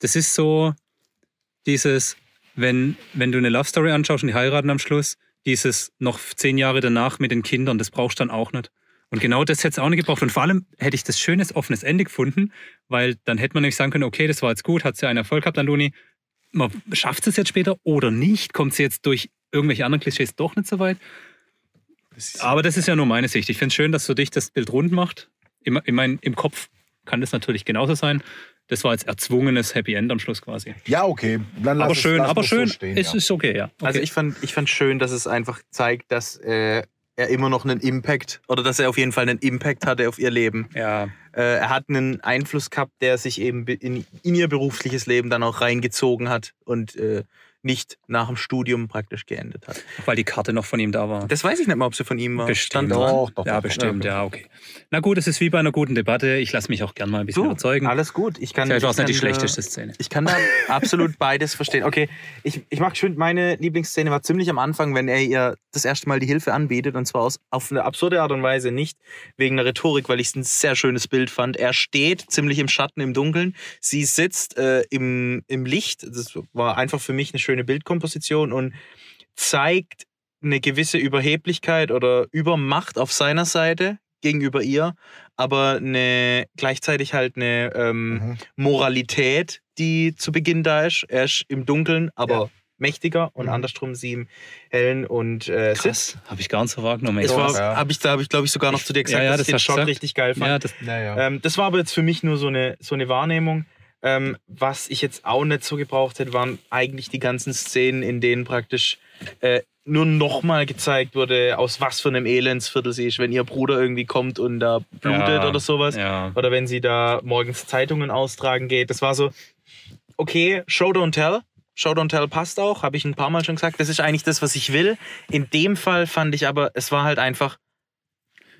das ist so dieses, wenn, wenn du eine Love Story anschaust und die heiraten am Schluss, dieses noch zehn Jahre danach mit den Kindern, das brauchst du dann auch nicht. Und genau das hätte es auch nicht gebraucht. Und vor allem hätte ich das schönes, offenes Ende gefunden, weil dann hätte man nämlich sagen können, okay, das war jetzt gut, hat sie einen Erfolg gehabt an Luni. Man schafft es jetzt später oder nicht? Kommt sie jetzt durch irgendwelche anderen Klischees doch nicht so weit? Aber das ist ja nur meine Sicht. Ich finde es schön, dass für dich das Bild rund macht. Im, ich mein, Im Kopf kann das natürlich genauso sein. Das war jetzt erzwungenes Happy End am Schluss quasi. ja, okay. Dann aber es- schön, lass aber es so schön. stehen, es ja. ist okay, ja. Okay. Also ich fand, ich fand schön, dass es einfach zeigt, dass äh, er immer noch einen Impact oder dass er auf jeden Fall einen Impact hatte auf ihr Leben. ja, Äh, er hat einen Einfluss gehabt, der sich eben be- in, in ihr berufliches Leben dann auch reingezogen hat und äh, nicht nach dem Studium praktisch geendet hat. weil die Karte noch von ihm da war. Das weiß ich nicht mal, ob sie von ihm war. Bestimmt. Doch, doch, ja, doch, bestimmt, ja, okay. Na gut, es ist wie bei einer guten Debatte. Ich lasse mich auch gern mal ein bisschen Du, überzeugen. alles gut. Ich kann, Vielleicht war es nicht die äh, schlechteste Szene. Ich kann da absolut beides verstehen. Okay, ich, ich mag schön, meine Lieblingsszene war ziemlich am Anfang, wenn er ihr das erste Mal die Hilfe anbietet und zwar aus, auf eine absurde Art und Weise, nicht wegen der Rhetorik, weil ich es ein sehr schönes Bild fand. Er steht ziemlich im Schatten, im Dunkeln. Sie sitzt äh, im, im Licht. Das war einfach für mich eine schöne Bildkomposition und zeigt eine gewisse Überheblichkeit oder Übermacht auf seiner Seite gegenüber ihr, aber eine, gleichzeitig halt eine ähm, Mhm. Moralität, die zu Beginn da ist. Er ist im Dunkeln, aber Ja. mächtiger und Mhm. andersrum sie im Hellen und äh. Krass, habe ich gar nicht so wahrgenommen. War, krass. ja. hab ich, da habe ich, glaube ich, sogar noch zu dir gesagt, Ja, ja, dass das ich den Shot gesagt. richtig geil fand. ja, das. Ähm, das war aber jetzt für mich nur so eine, so eine Wahrnehmung. Ähm, was ich jetzt auch nicht so gebraucht hätte, waren eigentlich die ganzen Szenen, in denen praktisch äh, nur nochmal gezeigt wurde, aus was für einem Elendsviertel sie ist, wenn ihr Bruder irgendwie kommt und da blutet Ja, oder sowas. ja. Oder wenn sie da morgens Zeitungen austragen geht. Das war so, okay, Show Don't Tell. Show Don't Tell passt auch, habe ich ein paar Mal schon gesagt. Das ist eigentlich das, was ich will. In dem Fall fand ich aber, es war halt einfach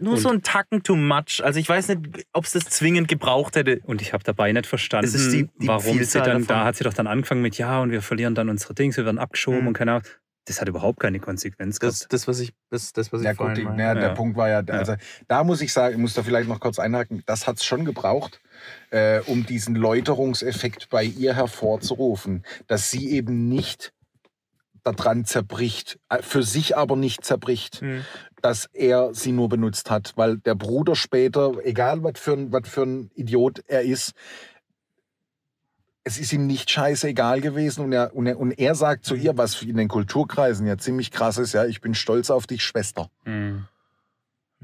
nur Und- so ein Tacken too much. Also ich weiß nicht, ob es das zwingend gebraucht hätte. Und ich habe dabei nicht verstanden, die- die warum sie Vielzahl dann, davon. da hat sie doch dann angefangen mit, ja, und wir verlieren dann unsere Dings, wir werden abgeschoben Mhm. und keine Ahnung. Das hat überhaupt keine Konsequenz Das, gehabt. das was ich, das, das, was ich Ja, gut, die, ja, der Ja. Punkt war ja, also da muss ich sagen, ich muss da vielleicht noch kurz einhaken, das hat es schon gebraucht, äh, um diesen Läuterungseffekt bei ihr hervorzurufen, dass sie eben nicht daran zerbricht, äh, für sich aber nicht zerbricht, Hm. dass er sie nur benutzt hat, weil der Bruder später, egal was für ein, was für ein Idiot er ist, es ist ihm nicht scheißegal gewesen und er, und, er, und er sagt zu ihr, was in den Kulturkreisen ja ziemlich krass ist, ja, ich bin stolz auf dich, Schwester. Mhm.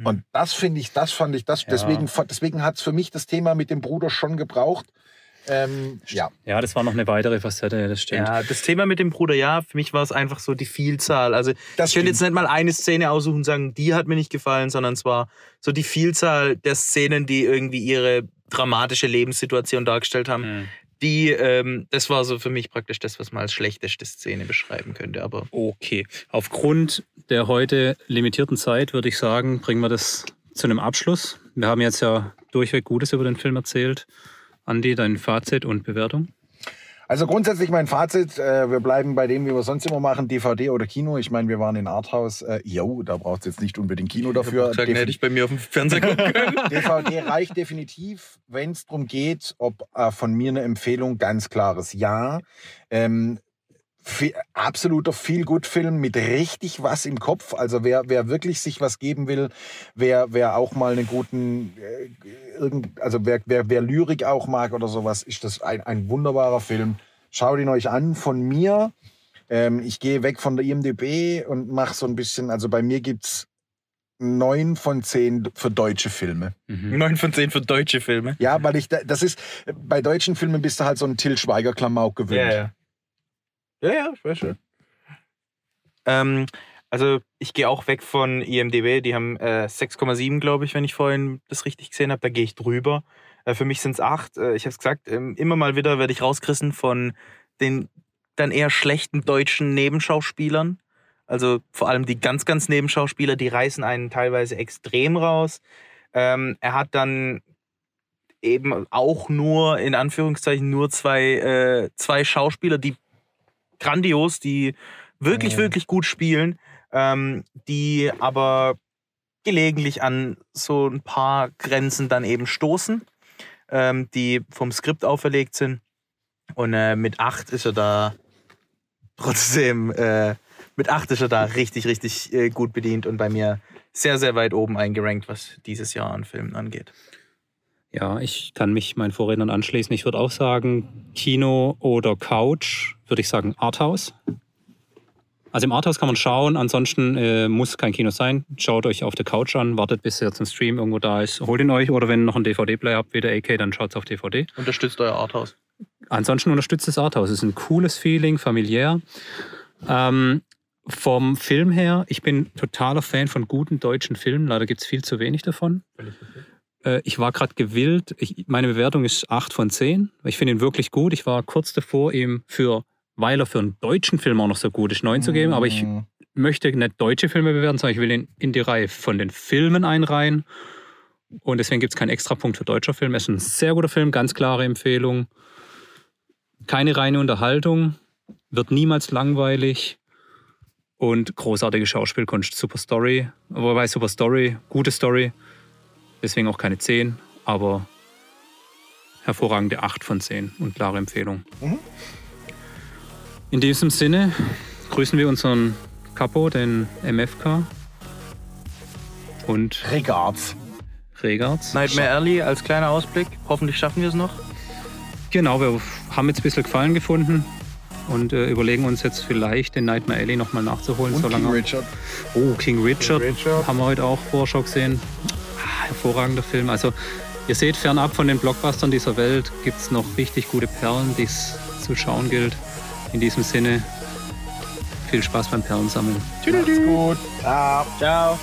Und das finde ich, das fand ich, das, Ja. deswegen, deswegen hat es für mich das Thema mit dem Bruder schon gebraucht. Ähm, ja, Ja, das war noch eine weitere Facette, das stimmt. Ja, das Thema mit dem Bruder, ja, für mich war es einfach so die Vielzahl. Also das ich könnte jetzt nicht mal eine Szene aussuchen und sagen, die hat mir nicht gefallen, sondern es war so die Vielzahl der Szenen, die irgendwie ihre dramatische Lebenssituation dargestellt haben. Mhm. Die, ähm, das war so für mich praktisch das, was man als schlechteste Szene beschreiben könnte. Aber Okay. Aufgrund der heute limitierten Zeit würde ich sagen, bringen wir das zu einem Abschluss. Wir haben jetzt ja durchweg Gutes über den Film erzählt. Andi, dein Fazit und Bewertung? Also grundsätzlich mein Fazit, äh, wir bleiben bei dem, wie wir sonst immer machen, DVD oder Kino. Ich meine, wir waren in Arthouse. Äh, jo, da braucht es jetzt nicht unbedingt Kino dafür. sagen, hätte ich bei mir auf dem Fernseher gucken können. DVD reicht definitiv, wenn es darum geht, ob äh, von mir eine Empfehlung, ganz klares Ja. Ähm, absoluter Feel-Good-Film mit richtig was im Kopf. Also wer, wer wirklich sich was geben will, wer, wer auch mal einen guten, äh, irgend, also wer, wer, wer Lyrik auch mag oder sowas, ist das ein, ein wunderbarer Film. Schaut ihn euch an von mir. Ähm, ich gehe weg von der IMDB und mache so ein bisschen, also bei mir gibt's neun von zehn für deutsche Filme. Mhm. 9 von 10 für deutsche Filme. Ja, weil ich, da- das ist, bei deutschen Filmen bist du halt so ein Till Schweiger-Klamauk gewöhnt. Ja, ja. Ja, ja, ich weiß schon. Ähm, also ich gehe auch weg von IMDB. Die haben äh, 6,7, glaube ich, wenn ich vorhin das richtig gesehen habe. Da gehe ich drüber. Äh, für mich sind es 8. Äh, ich habe es gesagt, ähm, immer mal wieder werde ich rausgerissen von den dann eher schlechten deutschen Nebenschauspielern. Also vor allem die ganz, ganz Nebenschauspieler, die reißen einen teilweise extrem raus. Ähm, er hat dann eben auch nur, in Anführungszeichen, nur zwei, äh, zwei Schauspieler, die grandios, die wirklich, Mhm. wirklich gut spielen, ähm, die aber gelegentlich an so ein paar Grenzen dann eben stoßen, ähm, die vom Skript auferlegt sind. Und äh, mit acht ist er da trotzdem, äh, mit acht ist er da richtig, richtig äh, gut bedient und bei mir sehr, sehr weit oben eingerankt, was dieses Jahr an Filmen angeht. Ja, ich kann mich meinen Vorrednern anschließen. Ich würde auch sagen, Kino oder Couch, würde ich sagen Arthouse. Also im Arthouse kann man schauen, ansonsten äh, muss kein Kino sein. Schaut euch auf der Couch an, wartet bis er zum Stream irgendwo da ist. Holt ihn euch oder wenn ihr noch einen DVD-Player habt wie der AK, dann schaut es auf DVD. Unterstützt euer Arthouse. Ansonsten unterstützt das Arthouse. Es ist ein cooles Feeling, familiär. Ähm, vom Film her, ich bin totaler Fan von guten deutschen Filmen. Leider gibt es viel zu wenig davon. Äh, ich war gerade gewillt. Ich, meine Bewertung ist 8 von 10. Ich finde ihn wirklich gut. Ich war kurz davor, ihm für, weil er für einen deutschen Film auch noch so gut ist, 9 zu geben. Aber ich Mhm. möchte nicht deutsche Filme bewerten, sondern ich will ihn in die Reihe von den Filmen einreihen. Und deswegen gibt es keinen Extrapunkt für deutscher Film. Es ist ein sehr guter Film, ganz klare Empfehlung. Keine reine Unterhaltung, wird niemals langweilig und großartige Schauspielkunst. Super Story, wobei Super Story, gute Story, deswegen auch keine 10, aber hervorragende 8 von 10 und klare Empfehlung. Mhm. In diesem Sinne grüßen wir unseren Capo, den MFK und Regards. Regards. Nightmare Alley als kleiner Ausblick. Hoffentlich schaffen wir es noch. Genau, wir haben jetzt ein bisschen Gefallen gefunden und äh, überlegen uns jetzt vielleicht den Nightmare Alley nochmal nachzuholen. Und solange King Richard. Oh, King Richard, King Richard. haben wir heute auch Vorschau gesehen. Hervorragender Film. Also ihr seht, fernab von den Blockbustern dieser Welt gibt es noch richtig gute Perlen, die es zu schauen gilt. In diesem Sinne, viel Spaß beim Perlensammeln. Macht's gut. Ciao. Ciao.